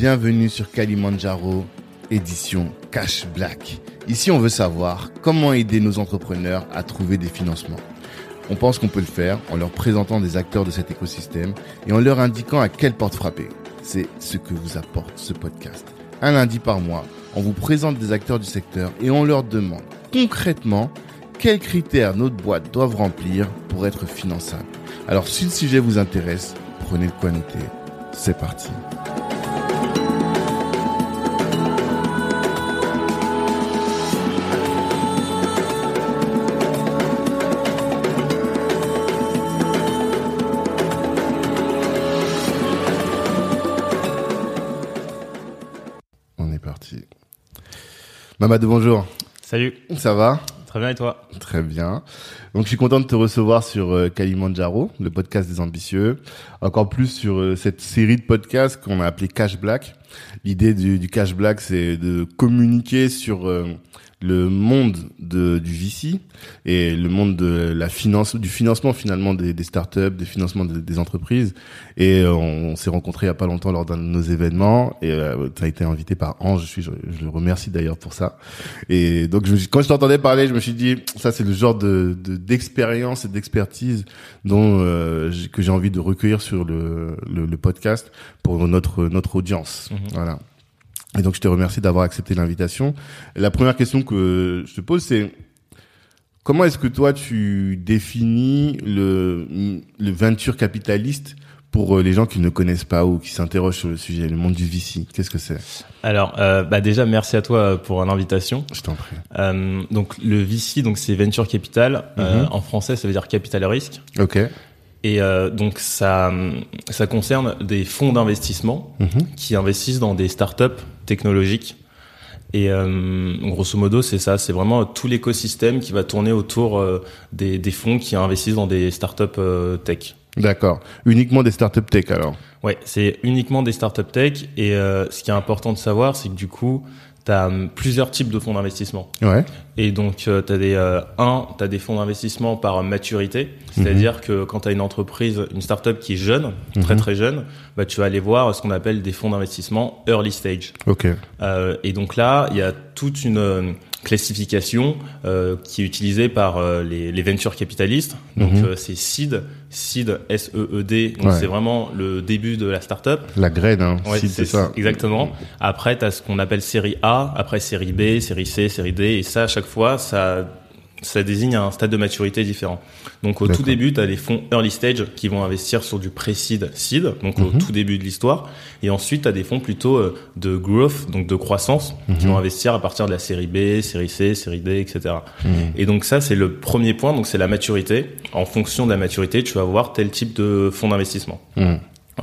bienvenue sur Kalimandjaro, édition Cash Black. Ici, on veut savoir comment aider nos entrepreneurs à trouver des financements. On pense qu'on peut le faire en leur présentant des acteurs de cet écosystème et en leur indiquant à quelle porte frapper. C'est ce que vous apporte ce podcast. Un lundi par mois, on vous présente des acteurs du secteur et on leur demande concrètement quels critères notre boîte doivent remplir pour être finançable. Alors si le sujet vous intéresse, prenez le quoi. C'est parti. Mamadou, bonjour. Salut, Ça va? Très bien et toi? Très bien. Donc je suis content de te recevoir sur euh, Kalimandjaro, le podcast des ambitieux. Encore plus sur euh, cette série de podcasts qu'on a appelé Cash Black. L'idée du, du Cash Black, c'est de communiquer sur euh, le monde de, du VC et le monde de la finance, du financement finalement des, des startups, des financements des, des entreprises. Et euh, on, s'est rencontrés il y a pas longtemps lors d'un de nos événements et tu as été invité par Ange. Je, suis, je, je le remercie d'ailleurs pour ça. Et donc je quand je t'entendais parler, je me suis dit ça c'est le genre de de- d'expérience et d'expertise dont euh, que j'ai envie de recueillir sur le, le, podcast pour notre notre audience. Mhm. Voilà. Et donc je te remercie d'avoir accepté l'invitation. La première question que je te pose c'est comment est-ce que toi tu définis le le venture capitaliste pour euh, les gens qui ne connaissent pas ou qui s'interrogent sur le sujet, le monde du VC, qu'est-ce que c'est? Alors, euh, bah déjà merci à toi pour l'invitation. Je t'en prie. Euh, donc le VC, donc c'est venture capital. Euh, Mhm. en français, ça veut dire capital risque. Ok. Et euh, donc ça, ça concerne des fonds d'investissement Mhm. qui investissent dans des startups technologiques. Et euh, grosso modo, c'est ça, c'est vraiment tout l'écosystème qui va tourner autour euh, des, des fonds qui investissent dans des startups euh, tech. D'accord. Uniquement des startups tech alors? Ouais, c'est uniquement des startups tech. Et euh, ce qui est important de savoir, c'est que du coup, tu as plusieurs types de fonds d'investissement. Ouais. Et donc, tu as des, euh, un, tu as des fonds d'investissement par maturité. C'est-à-dire que quand tu as une entreprise, une startup qui est jeune, très Mhm. très jeune, bah, tu vas aller voir ce qu'on appelle des fonds d'investissement early stage. Ok. Euh, et donc là, il y a toute une euh, classification euh, qui est utilisée par euh, les, les venture capitalistes. Donc Mhm. euh, c'est seed, seed S-E-E-D. Donc Ouais. c'est vraiment le début de la startup. La graine, hein. Ouais, c'est ça. Exactement. Après, tu as ce qu'on appelle série A, après série B, série C, série D, et ça, à chaque fois, ça, ça désigne un stade de maturité différent. Donc, au tout début, tu as les fonds early stage qui vont investir sur du pré-seed, seed, donc au Mhm. tout début de l'histoire. Et ensuite, tu as des fonds plutôt euh, de growth, donc de croissance, qui Mhm. vont investir à partir de la série B, série C, série D, etc. Mhm. Et donc ça, c'est le premier point, donc c'est la maturité. En fonction de la maturité, tu vas avoir tel type de fonds d'investissement.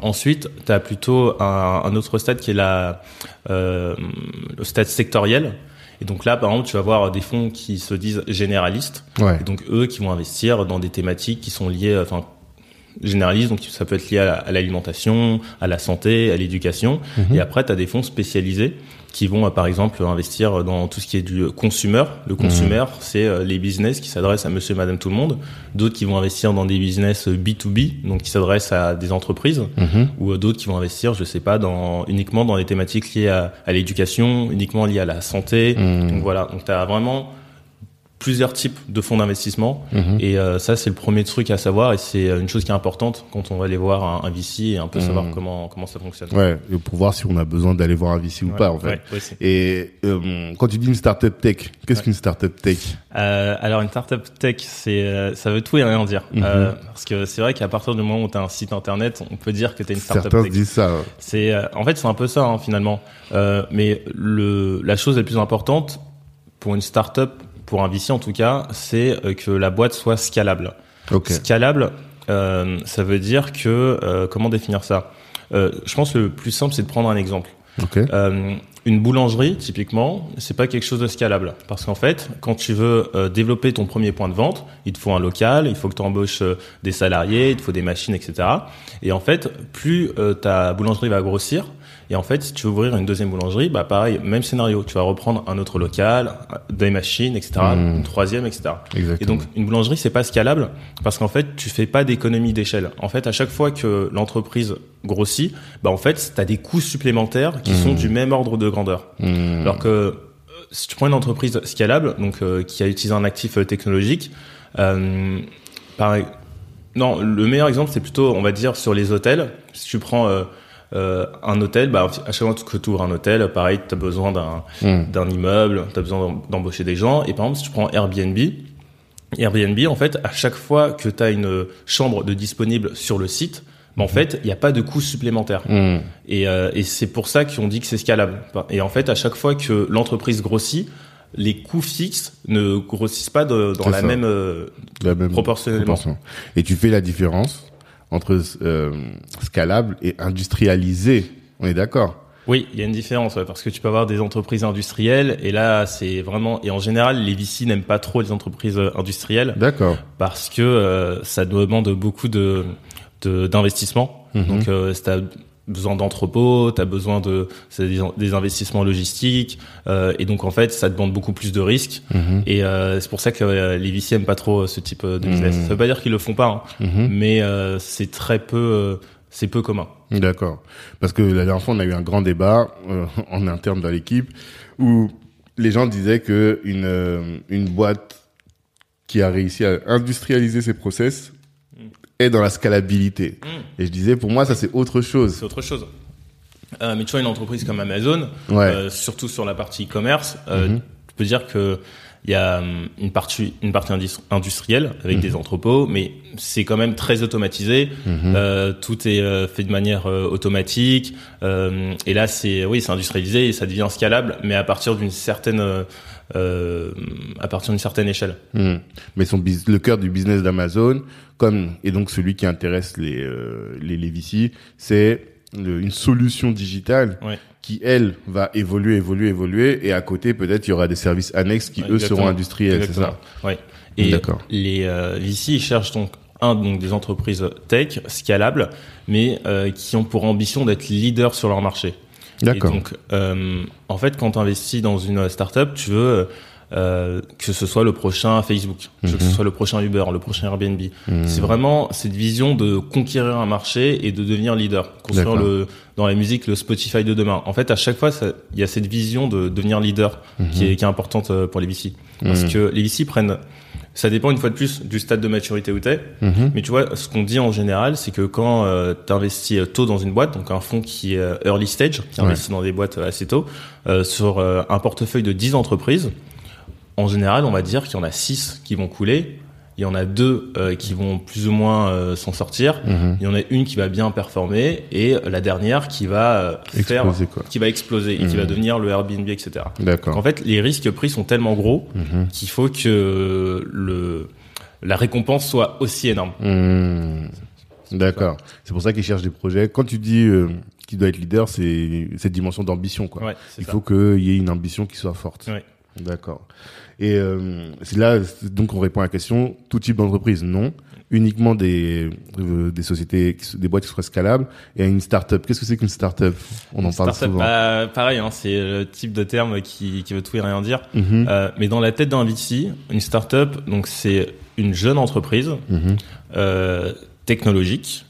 Ensuite, tu as plutôt un, un autre stade qui est la, euh, le stade sectoriel. Et donc là, par exemple, tu vas avoir des fonds qui se disent généralistes. Ouais. Et donc eux qui vont investir dans des thématiques qui sont liées, enfin généralistes, donc ça peut être lié à l'alimentation, à la santé, à l'éducation. Mhm. Et après, tu as des fonds spécialisés qui vont, euh, par exemple, investir dans tout ce qui est du consumer. Le consumer, c'est euh, les business qui s'adressent à monsieur, madame, tout le monde. D'autres qui vont investir dans des business euh, B2B, donc qui s'adressent à des entreprises Mhm. ou euh, d'autres qui vont investir, je sais pas, dans uniquement dans des thématiques liées à, à l'éducation, uniquement liées à la santé. Mhm. Donc voilà, donc tu as vraiment plusieurs types de fonds d'investissement Mhm. et euh, ça c'est le premier truc à savoir et c'est euh, une chose qui est importante quand on va aller voir un, un VC et un peu Mhm. savoir comment comment ça fonctionne. Ouais. Et pour voir si on a besoin d'aller voir un VC ou Ouais, pas, en fait. ouais, Et euh, quand tu dis une startup tech, qu'est-ce Ouais. qu'une startup tech? Euh, alors une startup tech, c'est euh, ça veut tout et rien dire. Mhm. Euh, parce que c'est vrai qu'à partir du moment où tu as un site internet, on peut dire que tu es une startup Certains tech. disent ça. C'est euh, en fait c'est un peu ça hein, finalement. Euh, mais le la chose la plus importante pour une startup, pour un VC en tout cas, c'est euh, que la boîte soit scalable. Scalable, euh, ça veut dire que euh, comment définir ça? Euh, Je pense que le plus simple c'est de prendre un exemple. Une boulangerie, typiquement, c'est pas quelque chose de scalable. Parce qu'en fait, quand tu veux développer ton premier point de vente, il te faut un local, il faut que tu embauches des salariés, il te faut des machines, etc. Et en fait, plus ta boulangerie va grossir, et en fait, si tu veux ouvrir une deuxième boulangerie, bah pareil, même scénario. Tu vas reprendre un autre local, des machines, etc. Mmh. Une troisième, etc. Et Exactement. donc, une boulangerie, c'est pas scalable parce qu'en fait, tu fais pas d'économie d'échelle. En fait, à chaque fois que l'entreprise grossit, bah en fait, tu as des coûts supplémentaires qui sont du même ordre de grandeur. Mmh. Alors que euh, si tu prends une entreprise scalable, donc euh, qui a utilisé un actif euh, technologique, euh, pareil. Non, le meilleur exemple, c'est plutôt, on va dire, sur les hôtels. Si tu prends euh, euh, un hôtel, bah, à chaque fois que tu ouvres un hôtel, pareil, tu as besoin d'un Mmh. d'un immeuble, tu as besoin d'em- d'embaucher des gens. Et par exemple, si tu prends Airbnb, Airbnb, en fait, à chaque fois que tu as une chambre de disponible sur le site, bah, en fait, il n'y a pas de coût supplémentaire. Mmh. Et, euh, et c'est pour ça qu'on dit que c'est scalable. Et en fait, à chaque fois que l'entreprise grossit, les coûts fixes ne grossissent pas de- dans la même euh, La même proportionnellement. proportion. Et tu fais la différence entre euh, scalable et industrialisé. On est d'accord? Oui, il y a une différence ouais, parce que tu peux avoir des entreprises industrielles et là c'est vraiment et en général les VC n'aiment pas trop les entreprises euh, industrielles D'accord. parce que euh, ça demande beaucoup de de- d'investissement. Mhm. Donc euh, besoin d'entrepôts, t'as besoin de des, des investissements logistiques euh, et donc en fait ça demande beaucoup plus de risques Mhm. et euh, c'est pour ça que euh, les VC aiment pas trop euh, ce type euh, de business. Mhm. Ça veut pas dire qu'ils le font pas, hein, Mhm. mais euh, c'est très peu euh, c'est peu commun. D'accord. Parce que la dernière fois, on a eu un grand débat euh, en interne dans l'équipe où les gens disaient que une une boîte qui a réussi à industrialiser ses process est dans la scalabilité. Et je disais, pour moi, ça c'est autre chose. C'est autre chose. Euh, mais tu vois, une entreprise comme Amazon, Ouais. euh, surtout sur la partie e-commerce, euh, Mhm. tu peux dire que il y a hum, une partie, une partie indus- industrielle Mhm. avec des entrepôts, mais c'est quand même très automatisé. Mhm. Euh, tout est euh, fait de manière euh, automatique. Euh, et là, c'est oui, c'est industrialisé et ça devient scalable, mais à partir d'une certaine euh, euh, à partir d'une certaine échelle. Hmm. Mais son le cœur du business d'Amazon, comme et donc celui qui intéresse les euh, les, les VC, c'est le- une solution digitale Ouais. qui elle va évoluer, évoluer, évoluer, et à côté peut-être il y aura des services annexes qui eux seront industriels, c'est ça. Ouais. Et les euh, VC ils cherchent donc un donc des entreprises tech scalables, mais euh, qui ont pour ambition d'être leaders sur leur marché. D'accord. Donc, euh, en fait, quand tu investis dans une startup, tu veux euh, que ce soit le prochain Facebook, que ce Mhm. soit le prochain Uber, le prochain Airbnb. Hmm. C'est vraiment cette vision de conquérir un marché et de devenir leader, construire le dans la musique le Spotify de demain. En fait, à chaque fois, il y a cette vision de devenir leader qui, est, qui est importante euh, pour les VC, parce Mhm. que les VC prennent ça dépend une fois de plus du stade de maturité où t'es. Mhm. Mais tu vois, ce qu'on dit en général, c'est que quand euh, tu investis tôt dans une boîte, donc un fonds qui est euh, early stage, qui Ouais. investit dans des boîtes euh, assez tôt, euh, sur euh, un portefeuille de 10 entreprises, en général, on va dire qu'il y en a 6 qui vont couler, il y en a deux euh, qui vont plus ou moins euh, s'en sortir, Mhm. il y en a une qui va bien performer et la dernière qui va euh, faire quoi. qui va exploser et qui Mhm. va devenir le Airbnb, etc. D'accord. en fait, les risques pris sont tellement gros Mhm. qu'il faut que le la récompense soit aussi énorme. D'accord. C'est pour ça qu'ils cherchent des projets. Quand tu dis euh, qu'il doit être leader, c'est cette dimension d'ambition quoi. Ouais, Il ça. faut qu'il y ait une ambition qui soit forte. Ouais. D'accord. Et euh, c'est là donc on répond à la question tout type d'entreprise non, uniquement des euh, des sociétés des boîtes qui soient scalables et une start-up. Qu'est-ce que c'est qu'une start-up? On en parle souvent. bah, pareil, hein, c'est le type de terme qui, qui veut tout et rien dire. Mhm. Euh, mais dans la tête d'un VC, une startup, donc c'est une jeune entreprise Mhm. euh, technologique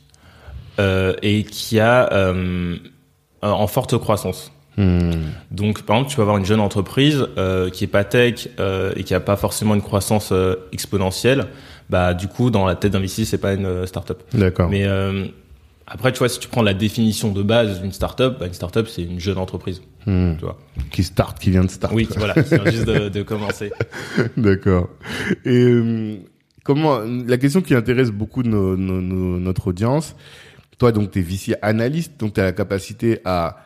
euh, et qui a euh, en forte croissance. Hmm. Donc, par exemple, tu peux avoir une jeune entreprise euh, qui est pas tech euh, et qui a pas forcément une croissance euh, exponentielle. Bah, du coup, dans la tête d'un VC, c'est pas une euh, startup. D'accord. Mais euh, après, tu vois, si tu prends la définition de base d'une startup, bah, une startup, c'est une jeune entreprise. Hmm. Tu vois. Qui start, qui vient de start. Oui, voilà, qui vient juste de, de commencer. D'accord. Et euh, comment la question qui intéresse beaucoup de nos- nos- nos- notre audience, toi donc t'es VC analyste, donc t'as la capacité à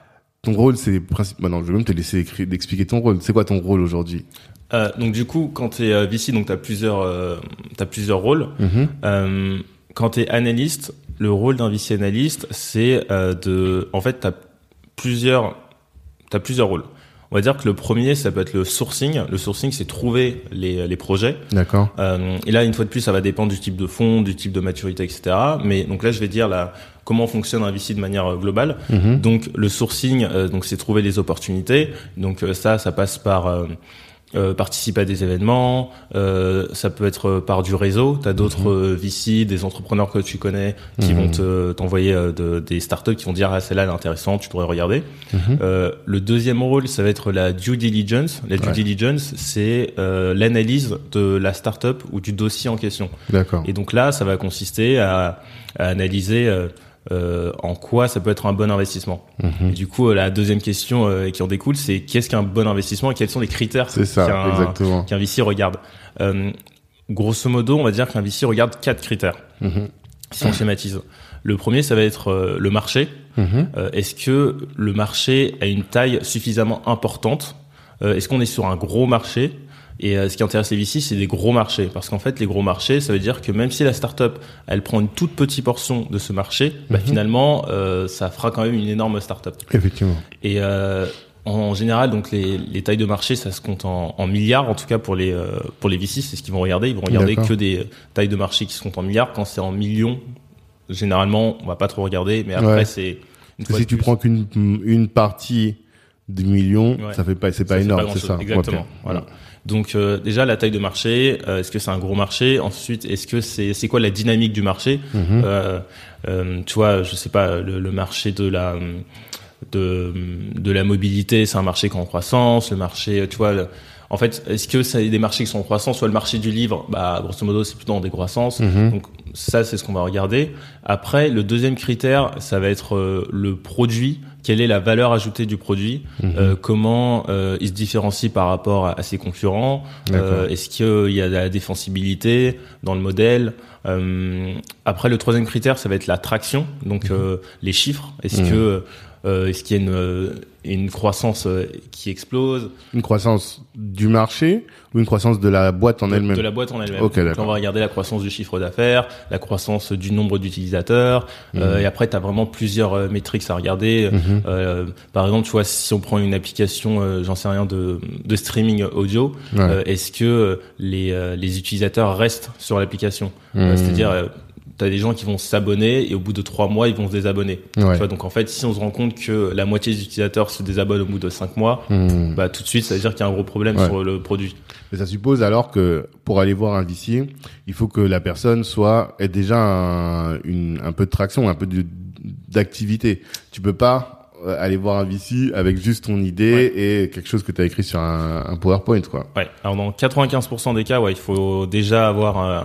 ton rôle c'est principalement non, je vais même te laisser écrire d'expliquer ton rôle. C'est quoi ton rôle aujourd'hui Euh, donc du coup, quand tu es VC, donc tu as plusieurs, euh, t'as plusieurs rôles. Mhm. Euh, quand tu es analyste, le rôle d'un VC analyste, c'est euh, de... En fait, tu as plusieurs, t'as plusieurs rôles. On va dire que le premier, ça peut être le sourcing. Le sourcing, c'est trouver les, les projets. D'accord. Euh, et là, une fois de plus, ça va dépendre du type de fonds, du type de maturité, etc. Mais donc là, je vais dire là comment fonctionne un VC de manière euh, globale. Mhm. Donc le sourcing, euh, donc c'est trouver les opportunités. Donc euh, ça, ça passe par euh, participer à des événements, euh, ça peut être par du réseau. Tu as d'autres euh, VC, des entrepreneurs que tu connais qui Mhm. vont te t'envoyer euh, de- des startups qui vont dire ah celle-là elle est intéressante, tu devrais regarder. Mhm. Euh, le deuxième rôle, ça va être la due diligence. La due Ouais. diligence, c'est euh, l'analyse de la startup ou du dossier en question. D'accord. Et donc là, ça va consister à, à analyser euh, en quoi ça peut être un bon investissement. Mhm. Et du coup, euh, la deuxième question euh, qui en découle, c'est qu'est-ce qu'un bon investissement et quels sont les critères qu'un VC regarde. Euh, grosso modo, on va dire qu'un VC regarde quatre critères. Mhm. Si on schématise. Le premier, ça va être le marché. Mhm. Est-ce que le marché a une taille suffisamment importante? Est-ce qu'on est sur un gros marché? Et euh, ce qui intéresse les VC, c'est des gros marchés. Parce qu'en fait, les gros marchés, ça veut dire que même si la startup, elle prend une toute petite portion de ce marché, bah, Mhm. finalement, euh, ça fera quand même une énorme startup. Effectivement. Et euh, en général, donc les, les tailles de marché, ça se compte en, en milliards. En tout cas pour les euh, pour les VC, c'est ce qu'ils vont regarder. Ils vont regarder que des tailles de marché qui se comptent en milliards. Quand c'est en millions, généralement, on va pas trop regarder. Mais après, Ouais. c'est si tu plus, prends qu'une une partie du million, Ouais. ça fait pas, c'est pas énorme, c'est ça. Exactement. Voilà. Donc euh, déjà la taille de marché, euh, est-ce que c'est un gros marché? Ensuite, est-ce que c'est c'est quoi la dynamique du marché? Mhm. euh, euh, Tu vois, je sais pas, le, le marché de la de de la mobilité, c'est un marché qui est en croissance. Le marché, tu vois. le- en fait, est-ce que c'est des marchés qui sont en croissance? Soit le marché du livre, bah grosso modo, c'est plutôt en décroissance. Mhm. Donc ça, c'est ce qu'on va regarder. Après, le deuxième critère, ça va être euh, le produit. Quelle est la valeur ajoutée du produit Mhm. euh, Comment euh, il se différencie par rapport à, à ses concurrents. Euh, Est-ce qu'il y a de la défensibilité dans le modèle Après, le troisième critère, ça va être la traction, donc euh, les chiffres. Est-ce Mhm. que est-ce qu'il y a une, euh, une croissance euh, qui explose Une croissance du marché ou une croissance de la boîte en elle-même de la boîte en elle-même. Ok, Donc, d'accord. on va regarder la croissance du chiffre d'affaires, la croissance du nombre d'utilisateurs, euh, Mhm. et après tu as vraiment plusieurs euh, métriques à regarder. Mhm. Euh, par exemple, tu vois, si on prend une application, euh, j'en sais rien, de, de streaming audio, Ouais. euh, est-ce que euh, les, euh, les utilisateurs restent sur l'application? Euh, Mhm. C'est-à-dire, euh, tu as des gens qui vont s'abonner et au bout de trois mois, ils vont se désabonner. Tu Ouais. vois, donc en fait, si on se rend compte que la moitié des utilisateurs se désabonnent au bout de cinq mois, Mhm. bah tout de suite, ça veut dire qu'il y a un gros problème Ouais. sur le produit. Mais ça suppose alors que pour aller voir un VC, il faut que la personne soit ait déjà un, une, un peu de traction, un peu d'activité. Tu peux pas aller voir un VC avec juste ton idée et quelque chose que tu as écrit sur un, un PowerPoint quoi. Ouais. Alors dans 95% des cas, ouais, il faut déjà avoir un,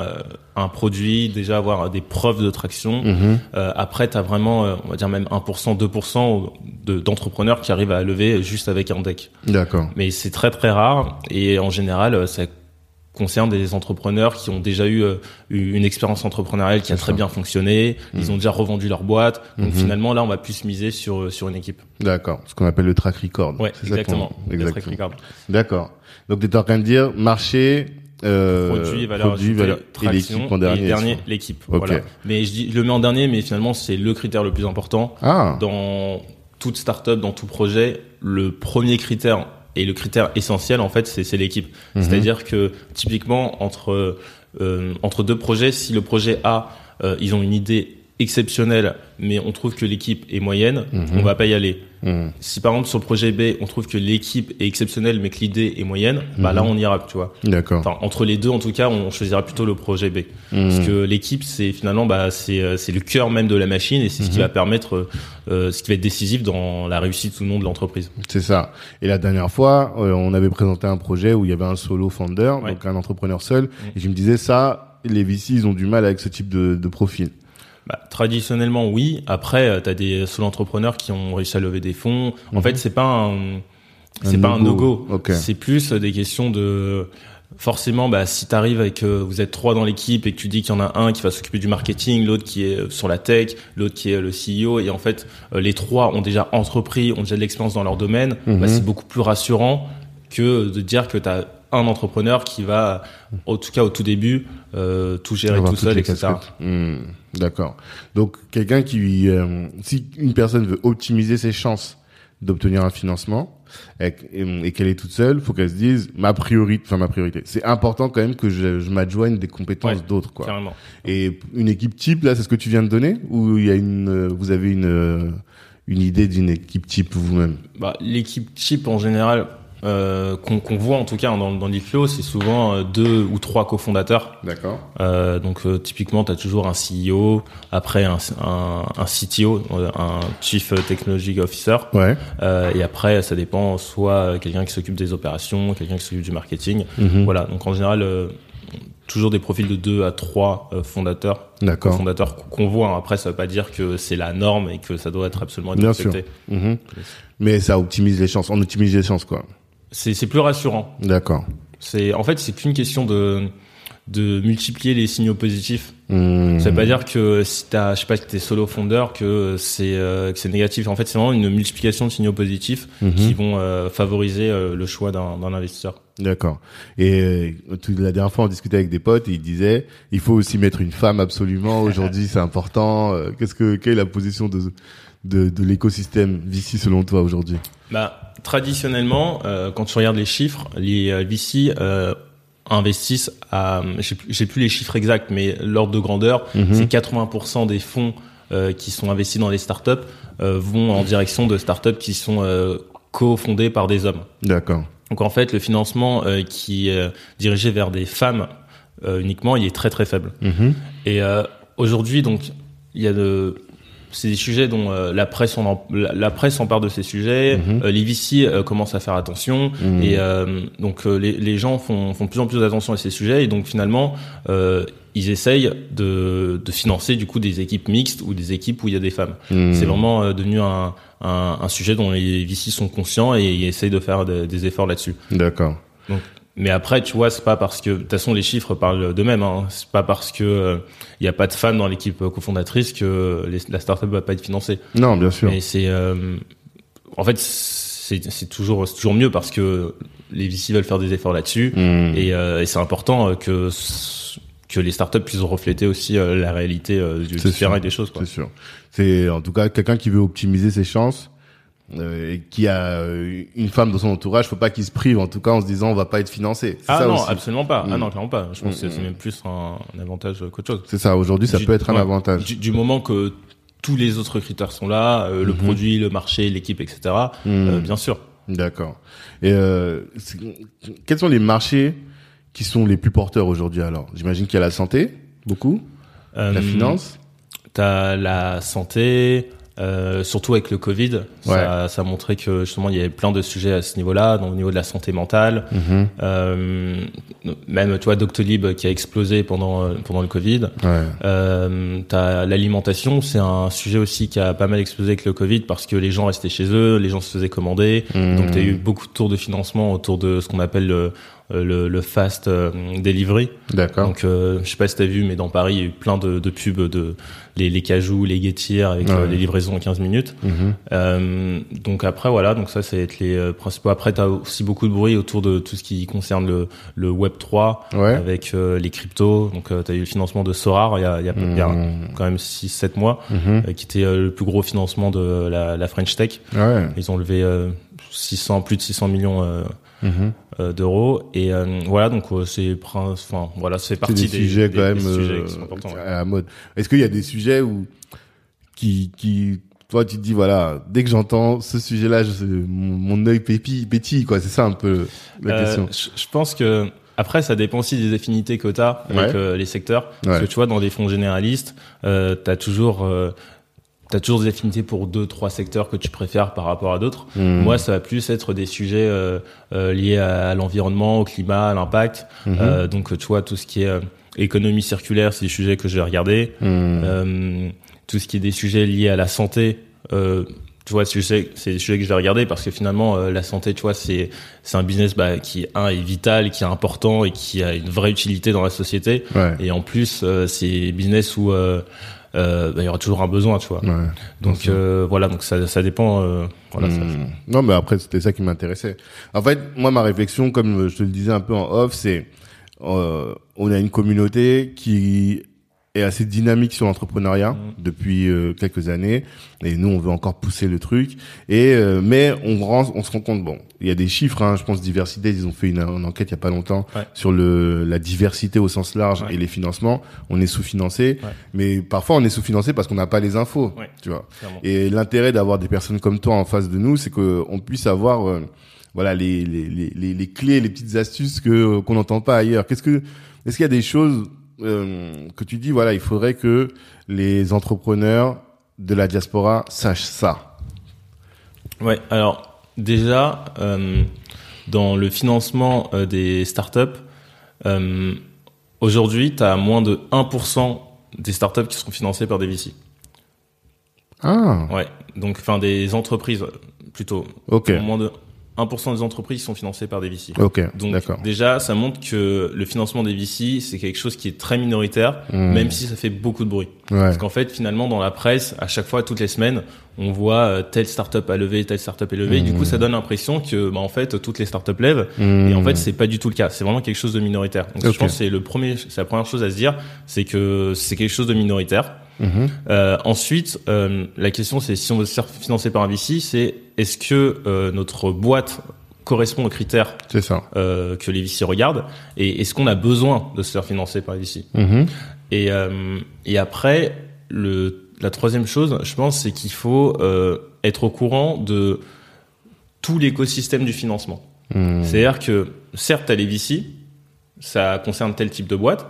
un produit, déjà avoir des preuves de traction. Mhm. Euh, après, tu as vraiment, euh, on va dire même 1%, 2% de- d'entrepreneurs qui arrivent à lever juste avec un deck. D'accord. Mais c'est très très rare et en général, euh, ça concerne des entrepreneurs qui ont déjà eu euh, eu une expérience entrepreneuriale qui a très ça. bien fonctionné, ils ont déjà revendu leur boîte. Donc Mhm. finalement, là, on va plus miser sur euh, sur une équipe. D'accord. Ce qu'on appelle le track record. Ouais, exactement. Exactement. D'accord. Donc tu es en train de dire marché, euh, produit, valeur produit, ajoutée, valeur- et traction, l'équipe en dernier. dernier, l'équipe. Ok. Voilà. Mais je, dis, je le mets en dernier, mais finalement c'est le critère le plus important Ah. dans toute startup, dans tout projet. Le premier critère et le critère essentiel en fait, c'est c'est l'équipe. Mhm. C'est-à-dire que typiquement entre euh, entre deux projets, si le projet A, euh, ils ont une idée exceptionnelle, mais on trouve que l'équipe est moyenne, Mhm. on va pas y aller. Mhm. Si par exemple sur le projet B, on trouve que l'équipe est exceptionnelle, mais que l'idée est moyenne, bah là on ira, tu vois. D'accord. Enfin, entre les deux, en tout cas, on choisira plutôt le projet B. Mhm. Parce que l'équipe, c'est finalement, bah, c'est, euh, c'est le cœur même de la machine et c'est ce qui va permettre, euh, ce qui va être décisif dans la réussite ou non de l'entreprise. C'est ça. Et la dernière fois, euh, on avait présenté un projet où il y avait un solo founder, Ouais. donc un entrepreneur seul, et je me disais ça, les VC, ils ont du mal avec ce type de, de profil. Bah, traditionnellement, oui. Après, tu as des solo entrepreneurs qui ont réussi à lever des fonds. En Mhm. fait, c'est pas un, c'est pas un no-go. no-go. Ok. C'est plus des questions de, forcément, bah, si t'arrives avec, euh, vous êtes trois dans l'équipe et que tu dis qu'il y en a un qui va s'occuper du marketing, l'autre qui est euh, sur la tech, l'autre qui est le CEO, et en fait, euh, les trois ont déjà entrepris, ont déjà de l'expérience dans leur domaine, Mhm. bah, c'est beaucoup plus rassurant que de dire que tu as un entrepreneur qui va, en tout cas au tout début, euh, tout gérer tout seul, etc. Hmm, D'accord. Donc quelqu'un qui, euh, si une personne veut optimiser ses chances d'obtenir un financement, et, et qu'elle est toute seule, faut qu'elle se dise ma priorité, enfin ma priorité. C'est important quand même que je, je m'adjoigne des compétences Ouais, d'autres, quoi. Carrément. Et une équipe type, là, c'est ce que tu viens de donner, ou il y a une, euh, vous avez une une idée d'une équipe type vous-même? Bah, l'équipe type en général euh, qu'on voit en tout cas dans, dans l'IFLO, c'est souvent euh, deux ou trois cofondateurs. D'accord. Euh, donc euh, typiquement, tu as toujours un CEO, après un, un, un CTO, euh, un Chief Technology Officer, Ouais. euh, et après ça dépend soit quelqu'un qui s'occupe des opérations, quelqu'un qui s'occupe du marketing. Mhm. Voilà, donc en général, euh, toujours des profils de deux à trois fondateurs, D'accord. fondateurs qu'on voit. hein. Après, ça veut pas dire que c'est la norme et que ça doit être absolument Bien respecté. Mhm. Mais ça optimise les chances. On optimise les chances, quoi. C'est c'est plus rassurant. D'accord. C'est en fait c'est qu'une question de de multiplier les signaux positifs. Mhm. Ça veut pas dire que si t'as, je sais pas, que t'es solo fondeur, que c'est euh, que c'est négatif. En fait, c'est vraiment une multiplication de signaux positifs Mhm. qui vont euh, favoriser euh, le choix d'un d'un investisseur. D'accord. Et euh, la dernière fois, on discutait avec des potes et ils disaient, il faut aussi mettre une femme absolument. Aujourd'hui, c'est important. Qu'est-ce que quelle est la position de de, de l'écosystème VC selon toi aujourd'hui Bah, traditionnellement, euh, quand tu regardes les chiffres, les euh, VC euh, investissent à, j'ai plus, les chiffres exacts, mais l'ordre de grandeur, Mhm. c'est 80% des fonds euh, qui sont investis dans les startups vont en direction de startups qui sont co-fondées par des hommes. D'accord. Donc en fait, le financement qui est dirigé vers des femmes uniquement, il est très très faible. Mhm. Et aujourd'hui, donc, il y a de, c'est des sujets dont euh, la presse en, la, la presse s'empare de ces sujets. Mhm. Euh, les VC euh, commencent à faire attention. Mhm. Et euh, donc les, les gens font, font de plus en plus attention à ces sujets. Et donc finalement, ils essayent de, de financer du coup des équipes mixtes ou des équipes où il y a des femmes. Mhm. C'est vraiment devenu un, un, un sujet dont les VC sont conscients et ils essayent de faire de- des efforts là-dessus. D'accord. Mais après, tu vois, c'est pas parce que de toute façon les chiffres parlent d'eux-mêmes. Hein. C'est pas parce que euh, il y a pas de femmes dans l'équipe cofondatrice que les, la startup va pas être financée. Non, bien sûr. Mais c'est, euh, en fait, c'est c'est toujours c'est toujours mieux parce que les VC veulent faire des efforts là-dessus Mhm. et, euh, et c'est important euh, que que les startups puissent refléter aussi euh, la réalité euh, du terrain et des choses. Quoi. C'est sûr. C'est en tout cas quelqu'un qui veut optimiser ses chances euh, et qui a euh, une femme dans son entourage, faut pas qu'il se prive en tout cas en se disant on va pas être financé. Ah ça non, aussi. absolument pas. Ah Mm. non, clairement pas. Je pense Mm, que c'est mm. même plus un, un avantage qu'autre chose. C'est ça. Aujourd'hui, ça Du- peut être un ouais. avantage. Du, du moment que tous les autres critères sont là, euh, le Mhm. produit, le marché, l'équipe, etc. Euh, bien sûr. D'accord. Et euh, quels sont les marchés qui sont les plus porteurs aujourd'hui alors? J'imagine qu'il y a la santé, beaucoup, la Euh, finance. T'as la santé, euh, surtout avec le Covid, ça, ça a montré que justement il y avait plein de sujets à ce niveau-là, donc au niveau de la santé mentale. Mhm. Euh, même tu vois Doctolib qui a explosé pendant euh, pendant le Covid. Ouais. Euh, t'as l'alimentation, c'est un sujet aussi qui a pas mal explosé avec le Covid parce que les gens restaient chez eux, les gens se faisaient commander. Mhm. Donc, tu as eu beaucoup de tours de financement autour de ce qu'on appelle le, le, le fast euh, delivery. D'accord. Donc, euh, je sais pas si t'as vu, mais dans Paris, il y a eu plein de, de pubs de les, les cajous, les guettiers avec euh, Ouais. les livraisons en 15 minutes. Euh, donc après, voilà, donc ça, c'est être les euh, principaux. Après, t'as aussi beaucoup de bruit autour de tout ce qui concerne le, le Web 3 Ouais. avec euh, les cryptos. Donc, euh, tu as eu le financement de Sorar il y a, il y a, il y a Mhm. quand même 6-7 mois, euh, qui était euh, le plus gros financement de la, la French Tech. Ouais. Ils ont levé euh, 600, plus de 600 millions euh, Mhm. euh, d'euros. Et euh, voilà, donc euh, c'est enfin voilà, c'est partie des, sujets quand même des sujets qui sont importants. ouais. à la mode. Est-ce qu'il y a des sujets où qui qui toi tu te dis voilà dès que j'entends ce sujet-là, je- mon, mon œil pétille, pétille quoi. C'est ça un peu la Euh, question. je je pense que après, ça dépend aussi des affinités que tu as avec Ouais. euh, les secteurs. Parce que tu vois, dans des fonds généralistes, euh, tu as toujours T'as toujours des affinités pour deux, trois secteurs que tu préfères par rapport à d'autres. Mhm. Moi, ça va plus être des sujets euh, euh, liés à, l'environnement, au climat, à l'impact. Mhm. Euh, donc, tu vois, tout ce qui est euh, économie circulaire, c'est des sujets que je vais regarder. Mhm. Euh, tout ce qui est des sujets liés à la santé, euh, tu vois, c'est des sujets que je vais regarder parce que finalement, la santé, tu vois, c'est c'est un business bah, qui un est vital, qui est important et qui a une vraie utilité dans la société. ouais. Et en plus, euh, c'est business où euh, euh, bah, il y aura toujours un besoin, tu vois. Ouais. Donc euh, voilà, donc ça, ça dépend. euh, voilà, ça- Hmm. Non, mais après, c'était ça qui m'intéressait. En fait, moi, ma réflexion, comme je te le disais un peu en off, c'est euh, on a une communauté qui est assez dynamique sur l'entrepreneuriat Mhm. depuis euh, quelques années et nous on veut encore pousser le truc et euh, mais on rend, on se rend compte bon il y a des chiffres hein, je pense diversité ils ont fait une, une enquête il y a pas longtemps Ouais. sur le la diversité au sens large Ouais. et les financements on est sous-financé Ouais. mais parfois on est sous-financé parce qu'on n'a pas les infos tu vois Clairement. et l'intérêt d'avoir des personnes comme toi en face de nous c'est que on puisse avoir euh, voilà les, les, les, les, les clés les petites astuces que qu'on n'entend pas ailleurs qu'est-ce que est-ce qu'il y a des choses euh, que tu dis voilà il faudrait que les entrepreneurs de la diaspora sachent ça Ouais, alors déjà, euh, dans le financement euh, des startups, aujourd'hui, tu as moins de 1% des startups qui seront financées par des VC. ah Ouais, donc enfin des entreprises plutôt. ok Moins de 1% des entreprises sont financées par des VC. ok Donc déjà, ça montre que le financement des VC, c'est quelque chose qui est très minoritaire, Hmm. même si ça fait beaucoup de bruit. ouais Parce qu'en fait, finalement, dans la presse, à chaque fois, toutes les semaines, on voit euh, telle startup a levé, telle startup est levée. Et du coup, ça donne l'impression que, bah, en fait, toutes les startups lèvent. Et en Hmm. fait, c'est pas du tout le cas. C'est vraiment quelque chose de minoritaire. Donc, je pense que c'est le premier, c'est la première chose à se dire, c'est que c'est quelque chose de minoritaire. Mhm. Euh, ensuite, euh, la question, c'est si on veut se faire financer par un VC, c'est est-ce que euh, notre boîte correspond aux critères c'est ça euh, que les VC regardent? Et est-ce qu'on a besoin de se faire financer par les VC et, euh, et après, le, la troisième chose, je pense, c'est qu'il faut euh, être au courant de tout l'écosystème du financement. Hmm. C'est-à-dire que, certes, tu as les VC, ça concerne tel type de boîte.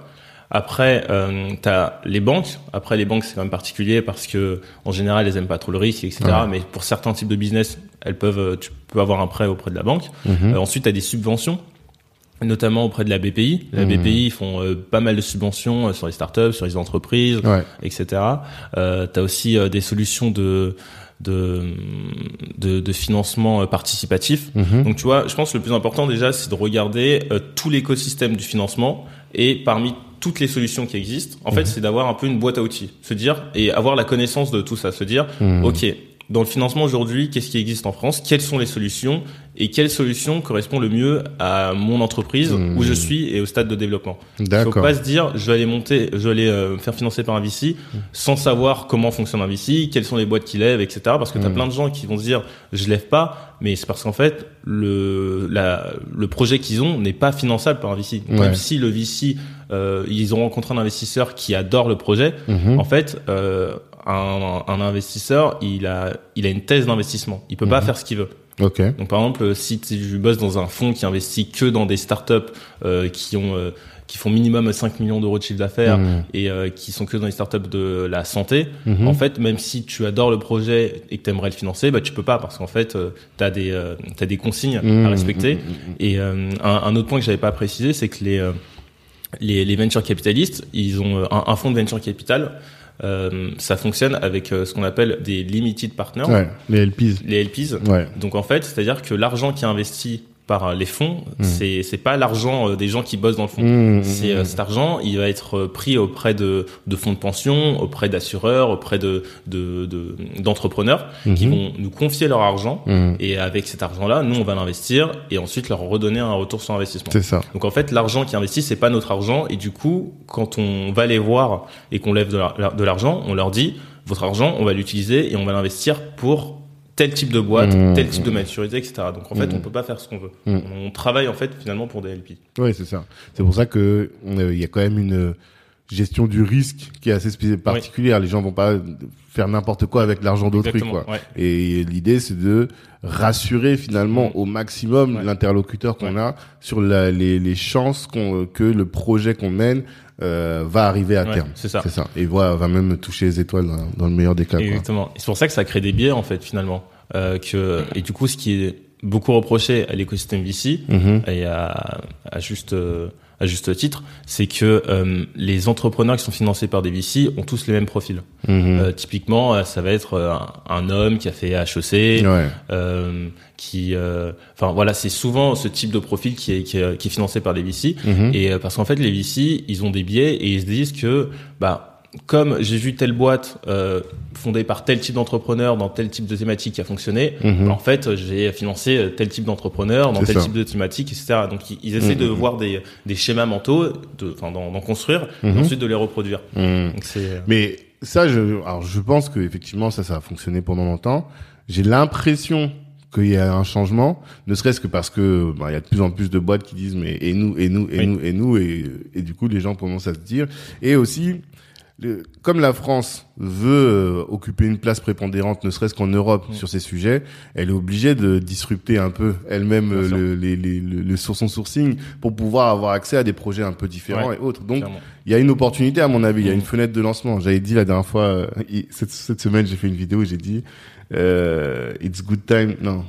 Après, euh, tu as les banques. Après, les banques, c'est quand même particulier parce que en général, elles aiment pas trop le risque, etc. Ouais. Mais pour certains types de business, elles peuvent, euh, tu peux avoir un prêt auprès de la banque. Euh, ensuite, tu as des subventions, notamment auprès de la BPI. La Mhm. BPI, ils font euh, pas mal de subventions euh, sur les startups, sur les entreprises, ouais etc. Euh, tu as aussi euh, des solutions de, de, de, de financement participatif. Mhm. Donc tu vois, je pense que le plus important déjà, c'est de regarder tout l'écosystème du financement et parmi toutes les solutions qui existent, en fait, c'est d'avoir un peu une boîte à outils, se dire et avoir la connaissance de tout ça, se dire, ok, dans le financement aujourd'hui, qu'est-ce qui existe en France? Quelles sont les solutions? Et quelles solutions correspondent le mieux à mon entreprise où je suis et au stade de développement? Il faut d'accord pas se dire, je vais aller monter, je vais aller euh, me faire financer par un VC sans savoir comment fonctionne un VC, quelles sont les boîtes qui lèvent, etc. Parce que tu as Mhm. plein de gens qui vont se dire, je lève pas, mais c'est parce qu'en fait, le, la, le projet qu'ils ont n'est pas finançable par un VC. Donc, Ouais. Même si le VC, euh, ils ont rencontré un investisseur qui adore le projet, en fait, euh, un, un investisseur, il a, il a une thèse d'investissement. Il peut pas Mhm. faire ce qu'il veut. Donc par exemple, si tu bosses dans un fonds qui investit que dans des startups euh, qui ont euh, qui font minimum 5 millions d'euros de chiffre d'affaires Mhm. et euh, qui sont que dans les startups de la santé, Mhm. en fait, même si tu adores le projet et que tu aimerais le financer, bah tu peux pas parce qu'en fait, tu as des t'as des consignes à respecter. Et un, un autre point que j'avais pas précisé, c'est que les, les les venture capitalistes, ils ont un, un fonds de venture capital. Euh, ça fonctionne avec euh, ce qu'on appelle des limited partners, ouais les LPs les LPs. ouais. Donc en fait, c'est-à-dire que l'argent qui est investi par euh, les fonds, Mm. c'est c'est pas l'argent euh, des gens qui bossent dans le fonds. Mhm. C'est euh, cet argent, il va être pris auprès de, de fonds de pension, auprès d'assureurs, auprès de de- de- d'entrepreneurs qui vont nous confier leur argent et avec cet argent-là, nous on va l'investir et ensuite leur redonner un retour sur investissement. c'est ça Donc en fait, l'argent qui est investi, c'est pas notre argent et du coup, quand on va les voir et qu'on lève de de l'argent, on leur dit votre argent, on va l'utiliser et on va l'investir pour tel type de boîte, Mmh, tel type de mmh. maturité, etc. Donc en fait, Mmh. on peut pas faire ce qu'on veut. Mmh. On travaille en fait finalement pour des LP. Oui, c'est ça. C'est pour ça que euh, il y a quand même une euh, gestion du risque qui est assez particulière. Les gens vont pas faire n'importe quoi avec l'argent d'autrui, quoi. Ouais. Et l'idée, c'est de rassurer finalement au maximum Ouais. l'interlocuteur qu'on Ouais. a sur la, les, les chances qu'on, que le projet qu'on mène euh, va arriver à Ouais, terme. c'est ça. C'est ça. Et va, va même toucher les étoiles dans, dans le meilleur des cas. Exactement. C'est pour ça que ça crée des biais en fait finalement. Euh, que et du coup, ce qui est beaucoup reproché à l'écosystème VC Mhm. et à, à juste euh, à juste titre, c'est que euh, les entrepreneurs qui sont financés par des VC ont tous les mêmes profils. Mhm. Euh, typiquement, euh, ça va être euh, un, un homme qui a fait HEC, ouais. euh, qui, euh, enfin voilà, c'est souvent ce type de profil qui est, qui est, qui est financé par des VC. Mhm. Et euh, parce qu'en fait, les VC, ils ont des biais et ils se disent que bah comme j'ai vu telle boîte euh, fondée par tel type d'entrepreneur dans tel type de thématique qui a fonctionné, Mhm. en fait, j'ai financé euh, tel type d'entrepreneur dans tel ça. type de thématique, etc. Donc, ils, essaient Mhm. de voir des, des schémas mentaux, de, enfin, d'en d'en construire, Mhm. et ensuite de les reproduire. Mhm. Donc, euh, Mais ça, je, alors je pense que effectivement ça, ça a fonctionné pendant longtemps. J'ai l'impression qu'il y a un changement, ne serait-ce que parce que bah, il y a de plus en plus de boîtes qui disent mais et nous et nous et Oui. nous et nous et, et du coup les gens commencent à se dire et aussi le- comme la France veut euh, occuper une place prépondérante, ne serait-ce qu'en Europe Mm. sur ces sujets, elle est obligée de disrupter un peu elle-même euh, le, les, les- le, le sur son sourcing pour pouvoir avoir accès à des projets un peu différents Ouais. et autres. Donc il y a une opportunité à mon avis, il y a Mm. une fenêtre de lancement. J'avais dit la dernière fois, euh, cette, cette semaine j'ai fait une vidéo où j'ai dit euh, It's good time, non,